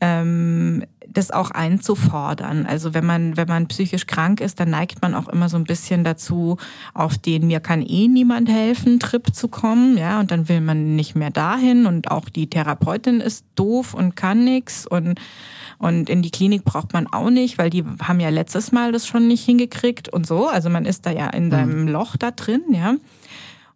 ähm, das auch einzufordern. Also wenn man, wenn man psychisch krank ist, dann neigt man auch immer so ein bisschen dazu, auf den mir kann eh niemand helfen, Trip zu kommen, ja, und dann will man nicht mehr dahin und auch die Therapeutin ist doof und kann nix und und in die Klinik braucht man auch nicht, weil die haben ja letztes Mal das schon nicht hingekriegt und so. Also man ist da ja in seinem mhm. Loch da drin, ja.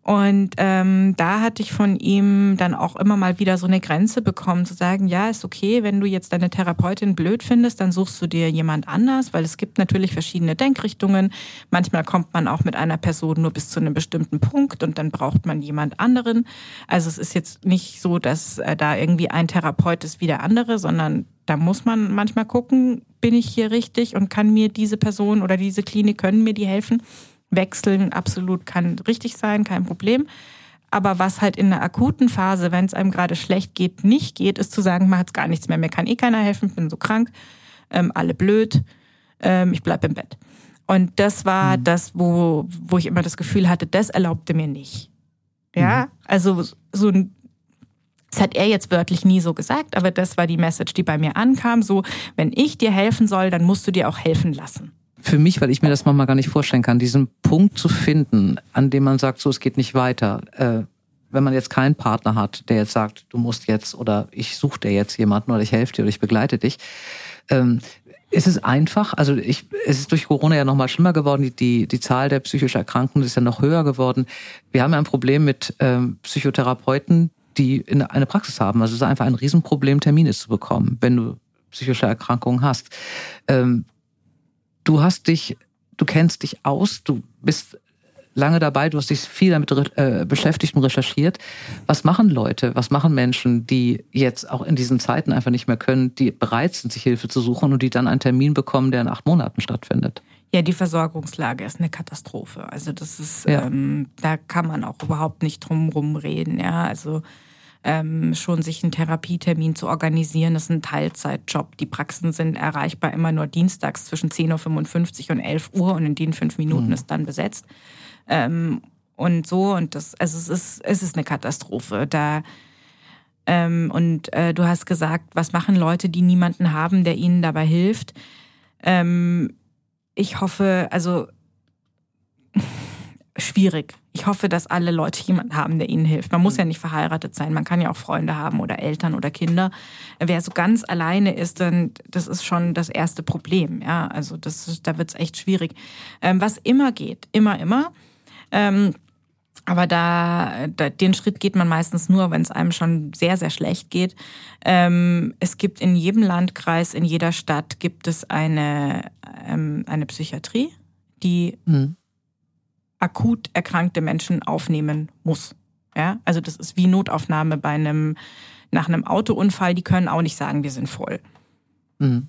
Und ähm, da hatte ich von ihm dann auch immer mal wieder so eine Grenze bekommen, zu sagen, ja, ist okay, wenn du jetzt deine Therapeutin blöd findest, dann suchst du dir jemand anders, weil es gibt natürlich verschiedene Denkrichtungen. Manchmal kommt man auch mit einer Person nur bis zu einem bestimmten Punkt und dann braucht man jemand anderen. Also es ist jetzt nicht so, dass äh, da irgendwie ein Therapeut ist wie der andere, sondern da muss man manchmal gucken, bin ich hier richtig und kann mir diese Person oder diese Klinik, können mir die helfen? wechseln absolut kann richtig sein, kein Problem. Aber was halt in einer akuten Phase, wenn es einem gerade schlecht geht, nicht geht, ist zu sagen, man hat gar nichts mehr, mir kann eh keiner helfen, bin so krank, ähm, alle blöd. ähm, ich bleibe im Bett. Und das war mhm. das, wo, wo ich immer das Gefühl hatte, das erlaubte mir nicht. Ja, mhm. also so ein das hat er jetzt wörtlich nie so gesagt, aber das war die Message, die bei mir ankam. So, wenn ich dir helfen soll, dann musst du dir auch helfen lassen. Für mich, weil ich mir das manchmal gar nicht vorstellen kann, diesen Punkt zu finden, an dem man sagt, so, es geht nicht weiter. Äh, wenn man jetzt keinen Partner hat, der jetzt sagt, du musst jetzt oder ich suche dir jetzt jemanden oder ich helfe dir oder ich begleite dich. Ähm, ist es einfach? Also ich, es ist durch Corona ja noch mal schlimmer geworden. Die, die, die Zahl der psychisch Erkrankten ist ja noch höher geworden. Wir haben ja ein Problem mit ähm, Psychotherapeuten, die in eine Praxis haben. Also es ist einfach ein Riesenproblem, Termine zu bekommen, wenn du psychische Erkrankungen hast. Ähm, du hast dich, du kennst dich aus, du bist lange dabei, du hast dich viel damit äh, beschäftigt und recherchiert. Was machen Leute, was machen Menschen, die jetzt auch in diesen Zeiten einfach nicht mehr können, die bereit sind, sich Hilfe zu suchen und die dann einen Termin bekommen, der in acht Monaten stattfindet? Ja, die Versorgungslage ist eine Katastrophe. Also das ist, ja. ähm, da kann man auch überhaupt nicht drum reden. Ja, also ähm, schon sich einen Therapietermin zu organisieren. Ist ein Teilzeitjob. Die Praxen sind erreichbar immer nur dienstags zwischen 10.55 Uhr und 11 Uhr und in den fünf Minuten mhm. ist dann besetzt. Ähm, und so und das, also es ist, es ist eine Katastrophe. Da ähm, und äh, du hast gesagt, was machen Leute, die niemanden haben, der ihnen dabei hilft? Ich hoffe, also schwierig. Ich hoffe, dass alle Leute jemanden haben, der ihnen hilft. Man muss mhm. ja nicht verheiratet sein, man kann ja auch Freunde haben oder Eltern oder Kinder. Wer so ganz alleine ist, dann das ist schon das erste Problem. Ja, also das, da wird's echt schwierig. Ähm, was immer geht, immer, immer. Ähm, aber da, da, den Schritt geht man meistens nur, wenn es einem schon sehr, sehr schlecht geht. Ähm, es gibt in jedem Landkreis, in jeder Stadt gibt es eine, ähm, eine Psychiatrie, die mhm akut erkrankte Menschen aufnehmen muss. Ja, also das ist wie Notaufnahme bei einem, nach einem Autounfall, die können auch nicht sagen, wir sind voll. Mhm.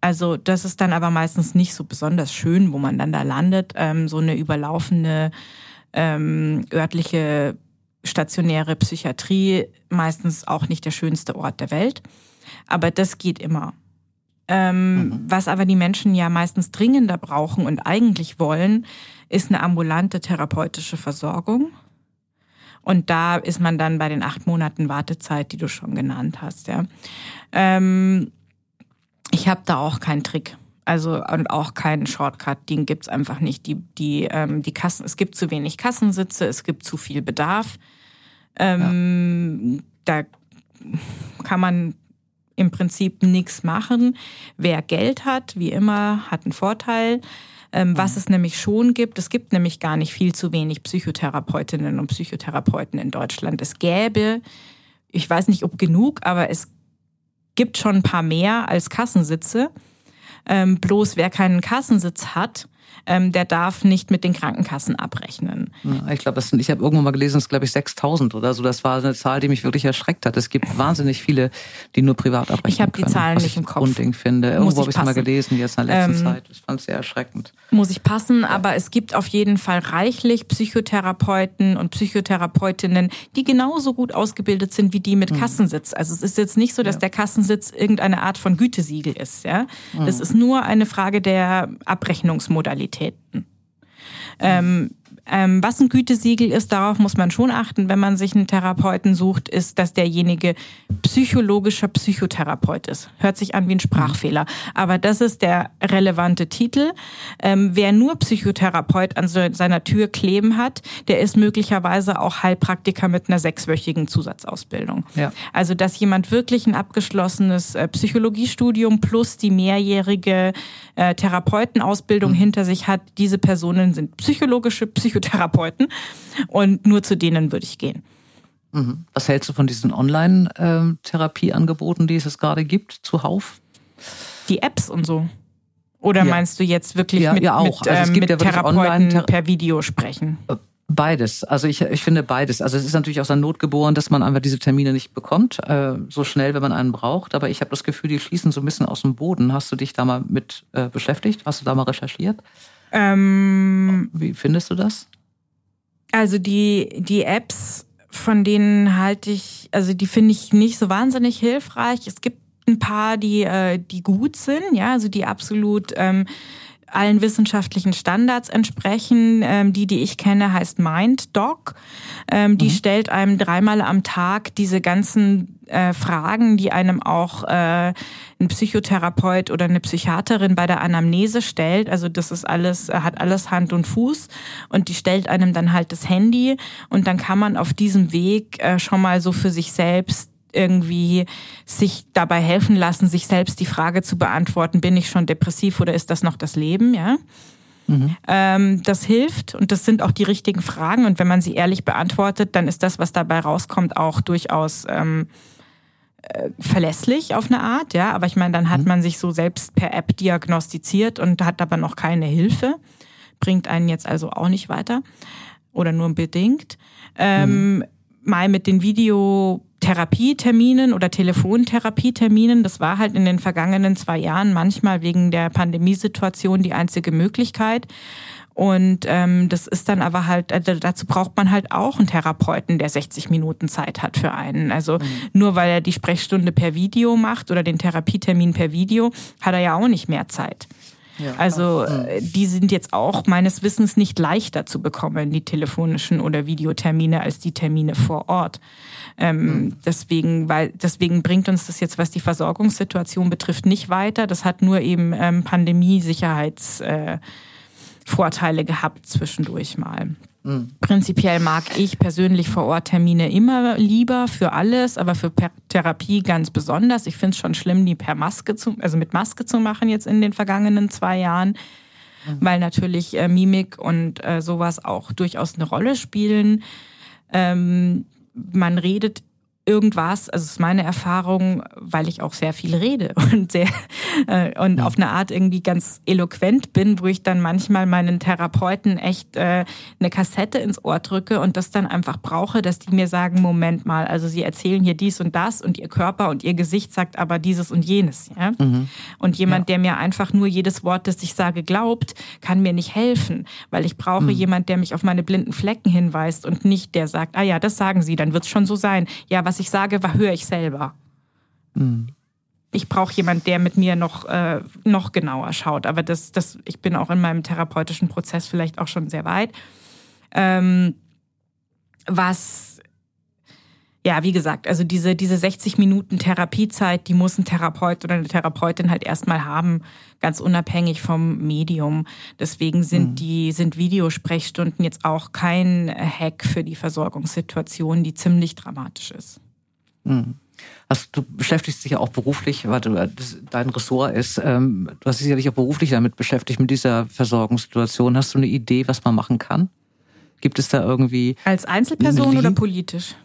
Also das ist dann aber meistens nicht so besonders schön, wo man dann da landet. Ähm, so eine überlaufende ähm, örtliche stationäre Psychiatrie, meistens auch nicht der schönste Ort der Welt. Aber das geht immer. Ähm, mhm. Was aber die Menschen ja meistens dringender brauchen und eigentlich wollen, ist eine ambulante therapeutische Versorgung. Und da ist man dann bei den acht Monaten Wartezeit, die du schon genannt hast. Ja. Ähm, ich habe da auch keinen Trick. Also und auch keinen Shortcut, den gibt's einfach nicht. Die, die, ähm, die Kassen, es gibt zu wenig Kassensitze, es gibt zu viel Bedarf. Ähm, ja. Da kann man im Prinzip nichts machen. Wer Geld hat, wie immer, hat einen Vorteil. Ähm, was mhm. es nämlich schon gibt, es gibt nämlich gar nicht viel zu wenig Psychotherapeutinnen und Psychotherapeuten in Deutschland. Es gäbe, ich weiß nicht ob genug, aber es gibt schon ein paar mehr als Kassensitze. Ähm, bloß wer keinen Kassensitz hat, ähm, der darf nicht mit den Krankenkassen abrechnen. Ja, ich glaube, ich habe irgendwo mal gelesen, es ist glaube ich 6000 oder so. Das war eine Zahl, die mich wirklich erschreckt hat. Es gibt wahnsinnig viele, die nur privat abrechnen Ich habe die Zahlen nicht im Kopf. Unding finde. Irgendwo habe ich es mal gelesen, jetzt in der letzten ähm, Zeit. Ich fand es sehr erschreckend. Muss ich passen, ja. aber es gibt auf jeden Fall reichlich Psychotherapeuten und Psychotherapeutinnen, die genauso gut ausgebildet sind wie die mit mhm. Kassensitz. Also es ist jetzt nicht so, dass ja. der Kassensitz irgendeine Art von Gütesiegel ist. Ja, mhm. das ist nur eine Frage der Abrechnungsmodalität. Qualitäten. Ähm, ähm, was ein Gütesiegel ist, darauf muss man schon achten, wenn man sich einen Therapeuten sucht, ist, dass derjenige psychologischer Psychotherapeut ist. Hört sich an wie ein Sprachfehler. Aber das ist der relevante Titel. Ähm, wer nur Psychotherapeut an so seiner Tür kleben hat, der ist möglicherweise auch Heilpraktiker mit einer sechswöchigen Zusatzausbildung. Ja. Also, dass jemand wirklich ein abgeschlossenes äh, Psychologiestudium plus die mehrjährige äh, Therapeutenausbildung mhm. hinter sich hat, diese Personen sind psychologische Psychotherapeuten Psychotherapeuten und nur zu denen würde ich gehen. Mhm. Was hältst du von diesen Online-Therapieangeboten, die es gerade gibt, zuhauf? Die Apps und so. Oder ja. meinst du jetzt wirklich ja, mit, ja auch. mit, also mit ja Therapeuten -Thera per Video sprechen? Äh, beides. Also ich, ich finde beides. Also es ist natürlich aus der Not geboren, dass man einfach diese Termine nicht bekommt, äh, so schnell, wenn man einen braucht. Aber ich habe das Gefühl, die schließen so ein bisschen aus dem Boden. Hast du dich da mal mit äh, beschäftigt? Hast du da mal recherchiert? Ähm, Wie findest du das? Also die, die Apps, von denen halte ich, also die finde ich nicht so wahnsinnig hilfreich. Es gibt ein paar, die, äh, die gut sind, ja, also die absolut ähm, allen wissenschaftlichen Standards entsprechen. Ähm, die, die ich kenne, heißt MindDoc. Ähm, die mhm. stellt einem dreimal am Tag diese ganzen äh, Fragen, die einem auch äh, ein Psychotherapeut oder eine Psychiaterin bei der Anamnese stellt. Also das ist alles, äh, hat alles Hand und Fuß und die stellt einem dann halt das Handy und dann kann man auf diesem Weg äh, schon mal so für sich selbst irgendwie sich dabei helfen lassen, sich selbst die Frage zu beantworten, bin ich schon depressiv oder ist das noch das Leben, ja? Mhm. Ähm, das hilft und das sind auch die richtigen Fragen und wenn man sie ehrlich beantwortet, dann ist das, was dabei rauskommt, auch durchaus ähm, äh, verlässlich auf eine Art, ja. Aber ich meine, dann hat mhm. man sich so selbst per App diagnostiziert und hat aber noch keine Hilfe, bringt einen jetzt also auch nicht weiter oder nur bedingt. Ähm, mhm. Mal mit den Video Therapieterminen oder Telefontherapieterminen. Das war halt in den vergangenen zwei Jahren manchmal wegen der Pandemiesituation die einzige Möglichkeit. Und ähm, das ist dann aber halt, also dazu braucht man halt auch einen Therapeuten, der 60 Minuten Zeit hat für einen. Also mhm. nur weil er die Sprechstunde per Video macht oder den Therapietermin per Video, hat er ja auch nicht mehr Zeit. Ja, also mhm. die sind jetzt auch meines Wissens nicht leichter zu bekommen, die telefonischen oder Videotermine, als die Termine vor Ort. Ähm, mhm. Deswegen, weil deswegen bringt uns das jetzt, was die Versorgungssituation betrifft, nicht weiter. Das hat nur eben ähm, Pandemie-Sicherheitsvorteile äh, gehabt zwischendurch mal. Mhm. Prinzipiell mag ich persönlich vor Ort Termine immer lieber für alles, aber für Therapie ganz besonders. Ich finde es schon schlimm, die per Maske zu, also mit Maske zu machen jetzt in den vergangenen zwei Jahren, mhm. weil natürlich äh, Mimik und äh, sowas auch durchaus eine Rolle spielen. Ähm, man redet irgendwas, also es ist meine Erfahrung, weil ich auch sehr viel rede *laughs* und sehr äh, und auf eine Art irgendwie ganz eloquent bin, wo ich dann manchmal meinen Therapeuten echt äh, eine Kassette ins Ohr drücke und das dann einfach brauche, dass die mir sagen, Moment mal, also sie erzählen hier dies und das und ihr Körper und ihr Gesicht sagt aber dieses und jenes, ja. Mhm. Und jemand, ja. der mir einfach nur jedes Wort, das ich sage, glaubt, kann mir nicht helfen, weil ich brauche mhm. jemand, der mich auf meine blinden Flecken hinweist und nicht der sagt, ah ja, das sagen sie, dann wird's schon so sein. Ja, was was ich sage, höre ich selber. Mhm. Ich brauche jemanden, der mit mir noch, äh, noch genauer schaut. Aber das, das, ich bin auch in meinem therapeutischen Prozess vielleicht auch schon sehr weit. Ähm, was, ja, wie gesagt, also diese, diese 60 Minuten Therapiezeit, die muss ein Therapeut oder eine Therapeutin halt erstmal haben, ganz unabhängig vom Medium. Deswegen sind mhm. die, sind Videosprechstunden jetzt auch kein Hack für die Versorgungssituation, die ziemlich dramatisch ist. Mhm. Also du beschäftigst dich ja auch beruflich, das dein Ressort ist. Ähm, du hast dich sicherlich auch beruflich damit beschäftigt, mit dieser Versorgungssituation. Hast du eine Idee, was man machen kann? Gibt es da irgendwie. Als Einzelperson oder politisch?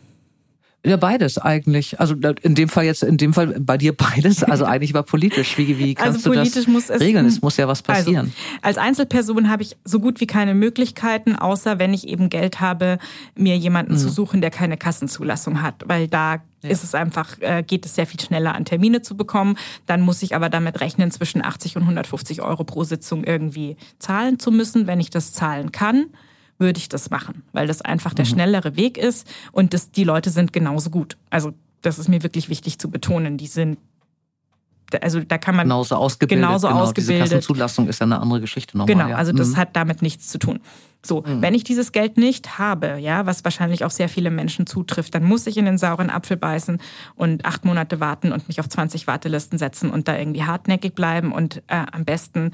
Ja, beides eigentlich. Also in dem Fall jetzt, in dem Fall bei dir beides. Also *laughs* eigentlich war politisch. Wie, wie kannst also politisch du das es, regeln? Es muss ja was also, passieren. Also, als Einzelperson habe ich so gut wie keine Möglichkeiten, außer wenn ich eben Geld habe, mir jemanden mhm. zu suchen, der keine Kassenzulassung hat. Weil da ja. ist es einfach, äh, geht es sehr viel schneller an Termine zu bekommen. Dann muss ich aber damit rechnen, zwischen 80 und 150 Euro pro Sitzung irgendwie zahlen zu müssen, wenn ich das zahlen kann würde ich das machen, weil das einfach der mhm. schnellere Weg ist und das, die Leute sind genauso gut. Also das ist mir wirklich wichtig zu betonen. Die sind also da kann man genauso ausgebildet. Genauso genau, ausgebildet. Diese Kassenzulassung ist ja eine andere Geschichte nochmal. Genau, also das mhm. hat damit nichts zu tun. So, mhm. wenn ich dieses Geld nicht habe, ja, was wahrscheinlich auch sehr viele Menschen zutrifft, dann muss ich in den sauren Apfel beißen und acht Monate warten und mich auf 20 Wartelisten setzen und da irgendwie hartnäckig bleiben und äh, am besten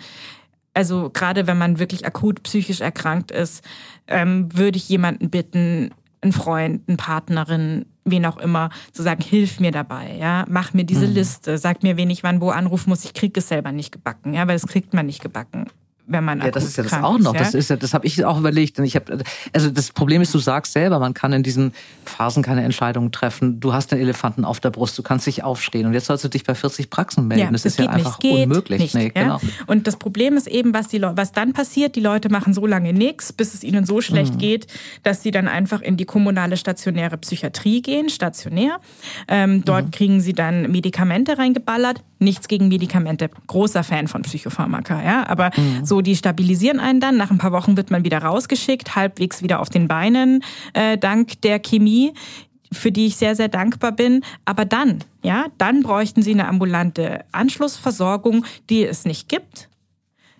also gerade wenn man wirklich akut psychisch erkrankt ist, ähm, würde ich jemanden bitten, einen Freund, eine Partnerin, wen auch immer, zu sagen, hilf mir dabei, ja, mach mir diese mhm. Liste, sag mir, wen ich wann wo anrufen muss. Ich krieg es selber nicht gebacken, ja, weil das kriegt man nicht gebacken wenn man Ja, das ist ja das auch noch. Ist, ja? Das ist ja, das habe ich auch überlegt. Und ich habe, also das Problem ist, du sagst selber, man kann in diesen Phasen keine Entscheidungen treffen. Du hast den Elefanten auf der Brust, du kannst dich aufstehen und jetzt sollst du dich bei 40 Praxen melden. Ja, das, das ist ja einfach nicht. unmöglich. Nicht, nee, ja? genau. Und das Problem ist eben, was die Leute, was dann passiert. Die Leute machen so lange nichts, bis es ihnen so schlecht mhm. geht, dass sie dann einfach in die kommunale stationäre Psychiatrie gehen, stationär. Ähm, dort mhm. kriegen sie dann Medikamente reingeballert. Nichts gegen Medikamente. Großer Fan von Psychopharmaka, ja. Aber mhm. so die stabilisieren einen dann. Nach ein paar Wochen wird man wieder rausgeschickt, halbwegs wieder auf den Beinen, äh, dank der Chemie für die ich sehr, sehr dankbar bin. Aber dann, ja, dann bräuchten sie eine ambulante Anschlussversorgung, die es nicht gibt.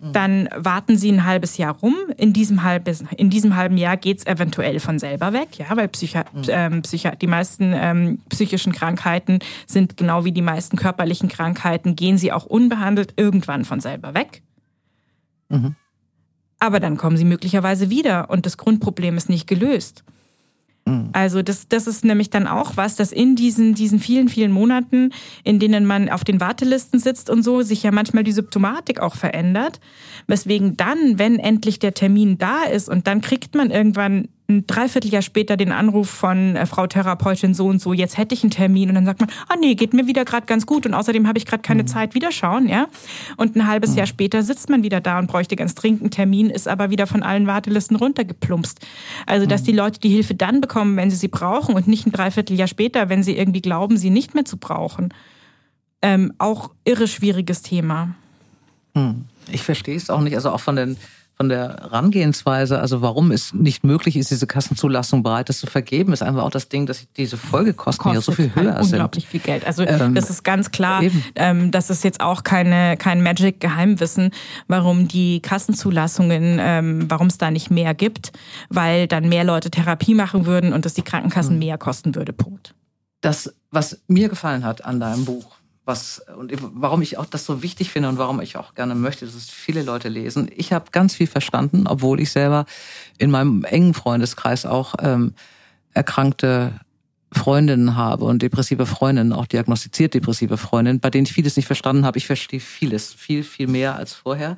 Dann warten sie ein halbes Jahr rum. In diesem, halbes, in diesem halben Jahr geht's eventuell von selber weg, ja, weil Psychi mhm. ähm, Psychi die meisten ähm, psychischen Krankheiten sind genau wie die meisten körperlichen Krankheiten, gehen sie auch unbehandelt irgendwann von selber weg. Mhm. Aber dann kommen sie möglicherweise wieder und das Grundproblem ist nicht gelöst. Mhm. Also das, das ist nämlich dann auch was, dass in diesen, diesen vielen, vielen Monaten, in denen man auf den Wartelisten sitzt und so, sich ja manchmal die Symptomatik auch verändert. Weswegen dann, wenn endlich der Termin da ist und dann kriegt man irgendwann ein Dreivierteljahr später den Anruf von äh, Frau Therapeutin so und so, jetzt hätte ich einen Termin und dann sagt man, ah nee, geht mir wieder gerade ganz gut und außerdem habe ich gerade keine mhm. Zeit, wieder schauen, ja. Und ein halbes mhm. Jahr später sitzt man wieder da und bräuchte ganz dringend einen Termin, ist aber wieder von allen Wartelisten runtergeplumpst. Also, dass mhm. die Leute die Hilfe dann bekommen, wenn sie sie brauchen und nicht ein Dreivierteljahr später, wenn sie irgendwie glauben, sie nicht mehr zu brauchen. Ähm, auch irre schwieriges Thema. Hm. Ich verstehe es auch nicht, also auch von den von der Herangehensweise, also warum es nicht möglich ist, diese Kassenzulassung bereit ist zu vergeben, ist einfach auch das Ding, dass diese Folgekosten ja so viel höher unglaublich sind. Unglaublich viel Geld. Also ähm, das ist ganz klar, ähm, das ist jetzt auch keine, kein Magic-Geheimwissen, warum die Kassenzulassungen, ähm, warum es da nicht mehr gibt, weil dann mehr Leute Therapie machen würden und es die Krankenkassen hm. mehr kosten würde. Punkt. Das, was mir gefallen hat an deinem Buch, was und warum ich auch das so wichtig finde und warum ich auch gerne möchte, dass es viele Leute lesen. Ich habe ganz viel verstanden, obwohl ich selber in meinem engen Freundeskreis auch ähm, erkrankte Freundinnen habe und depressive Freundinnen, auch diagnostiziert depressive Freundinnen, bei denen ich vieles nicht verstanden habe. Ich verstehe vieles, viel, viel mehr als vorher.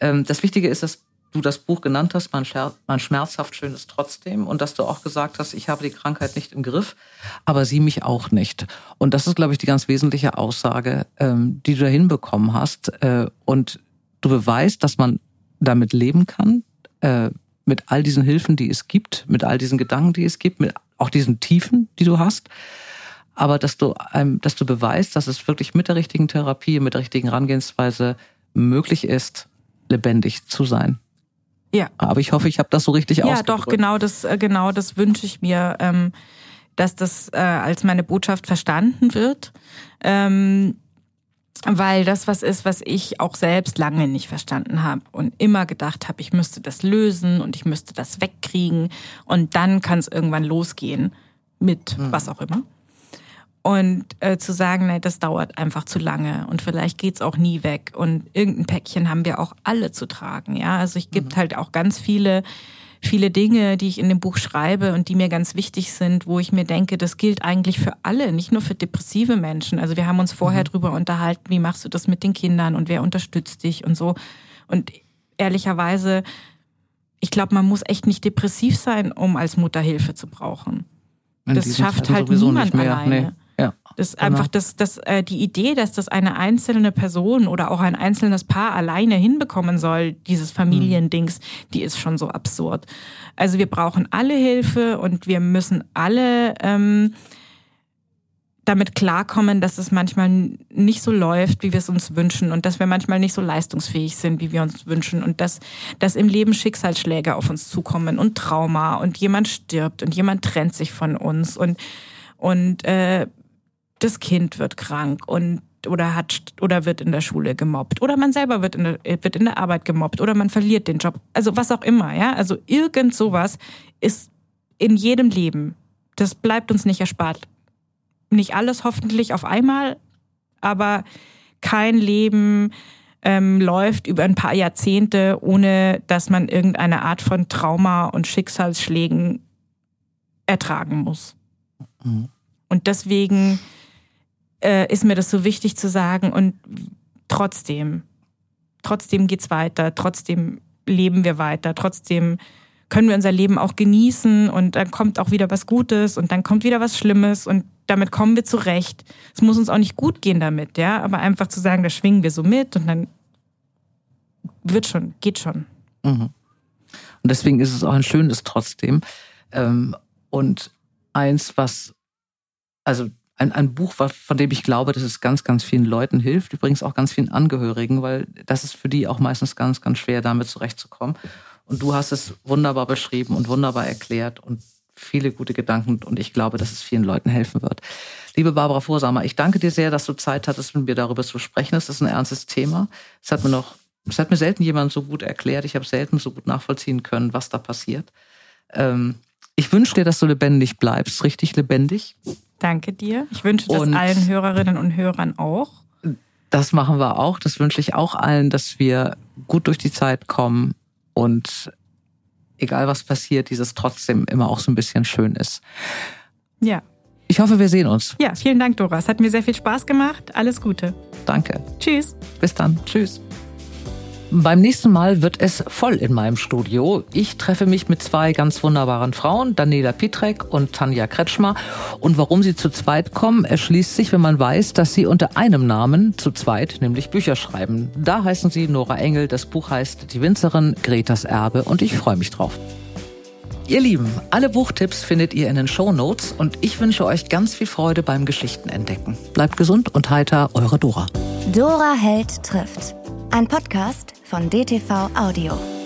Ähm, das Wichtige ist, dass du das Buch genannt hast, man, man schmerzhaft schön ist trotzdem und dass du auch gesagt hast, ich habe die Krankheit nicht im Griff, aber sie mich auch nicht. Und das ist, glaube ich, die ganz wesentliche Aussage, ähm, die du da hinbekommen hast. Äh, und du beweist, dass man damit leben kann, äh, mit all diesen Hilfen, die es gibt, mit all diesen Gedanken, die es gibt, mit auch diesen Tiefen, die du hast. Aber dass du, ähm, dass du beweist, dass es wirklich mit der richtigen Therapie, mit der richtigen Herangehensweise möglich ist, lebendig zu sein. Ja. Aber ich hoffe, ich habe das so richtig Ja, doch, genau das, äh, genau das wünsche ich mir, ähm, dass das äh, als meine Botschaft verstanden wird. Ähm, weil das was ist, was ich auch selbst lange nicht verstanden habe und immer gedacht habe, ich müsste das lösen und ich müsste das wegkriegen und dann kann es irgendwann losgehen mit mhm. was auch immer. Und äh, zu sagen, nein, das dauert einfach zu lange und vielleicht geht's auch nie weg. Und irgendein Päckchen haben wir auch alle zu tragen. Ja, also ich gibt mhm. halt auch ganz viele, viele Dinge, die ich in dem Buch schreibe und die mir ganz wichtig sind, wo ich mir denke, das gilt eigentlich für alle, nicht nur für depressive Menschen. Also wir haben uns vorher mhm. drüber unterhalten, wie machst du das mit den Kindern und wer unterstützt dich und so. Und ehrlicherweise, ich glaube, man muss echt nicht depressiv sein, um als Mutter Hilfe zu brauchen. das schafft halt niemand alleine. Nee. Das genau. einfach das, das, äh, die Idee, dass das eine einzelne Person oder auch ein einzelnes Paar alleine hinbekommen soll, dieses Familiendings, mhm. die ist schon so absurd. Also wir brauchen alle Hilfe und wir müssen alle ähm, damit klarkommen, dass es manchmal nicht so läuft, wie wir es uns wünschen und dass wir manchmal nicht so leistungsfähig sind, wie wir uns wünschen und dass, dass im Leben Schicksalsschläge auf uns zukommen und Trauma und jemand stirbt und jemand trennt sich von uns und und äh, das Kind wird krank und oder hat oder wird in der Schule gemobbt oder man selber wird in der, wird in der Arbeit gemobbt oder man verliert den Job. Also was auch immer, ja? Also irgend sowas ist in jedem Leben. Das bleibt uns nicht erspart. Nicht alles hoffentlich auf einmal, aber kein Leben ähm, läuft über ein paar Jahrzehnte, ohne dass man irgendeine Art von Trauma und Schicksalsschlägen ertragen muss. Mhm. Und deswegen äh, ist mir das so wichtig zu sagen und trotzdem, trotzdem geht's weiter, trotzdem leben wir weiter, trotzdem können wir unser Leben auch genießen und dann kommt auch wieder was Gutes und dann kommt wieder was Schlimmes und damit kommen wir zurecht. Es muss uns auch nicht gut gehen damit, ja, aber einfach zu sagen, da schwingen wir so mit und dann wird schon, geht schon. Mhm. Und deswegen ist es auch ein schönes trotzdem. Ähm, und eins, was, also ein, ein Buch, von dem ich glaube, dass es ganz, ganz vielen Leuten hilft, übrigens auch ganz vielen Angehörigen, weil das ist für die auch meistens ganz, ganz schwer, damit zurechtzukommen. Und du hast es wunderbar beschrieben und wunderbar erklärt und viele gute Gedanken und ich glaube, dass es vielen Leuten helfen wird. Liebe Barbara Vorsamer, ich danke dir sehr, dass du Zeit hattest, mit mir darüber zu sprechen. Es ist ein ernstes Thema. Es hat mir noch, es hat mir selten jemand so gut erklärt. Ich habe selten so gut nachvollziehen können, was da passiert. Ähm, ich wünsche dir, dass du lebendig bleibst, richtig lebendig. Danke dir. Ich wünsche das und allen Hörerinnen und Hörern auch. Das machen wir auch. Das wünsche ich auch allen, dass wir gut durch die Zeit kommen und egal was passiert, dieses trotzdem immer auch so ein bisschen schön ist. Ja. Ich hoffe, wir sehen uns. Ja, vielen Dank, Dora. Es hat mir sehr viel Spaß gemacht. Alles Gute. Danke. Tschüss. Bis dann. Tschüss. Beim nächsten Mal wird es voll in meinem Studio. Ich treffe mich mit zwei ganz wunderbaren Frauen, Daniela Pietrek und Tanja Kretschmer. Und warum sie zu zweit kommen, erschließt sich, wenn man weiß, dass sie unter einem Namen zu zweit, nämlich Bücher schreiben. Da heißen sie Nora Engel, das Buch heißt Die Winzerin, Gretas Erbe und ich freue mich drauf. Ihr Lieben, alle Buchtipps findet ihr in den Show Notes und ich wünsche euch ganz viel Freude beim Geschichtenentdecken. Bleibt gesund und heiter, eure Dora. Dora Held trifft. Ein Podcast von DTV Audio.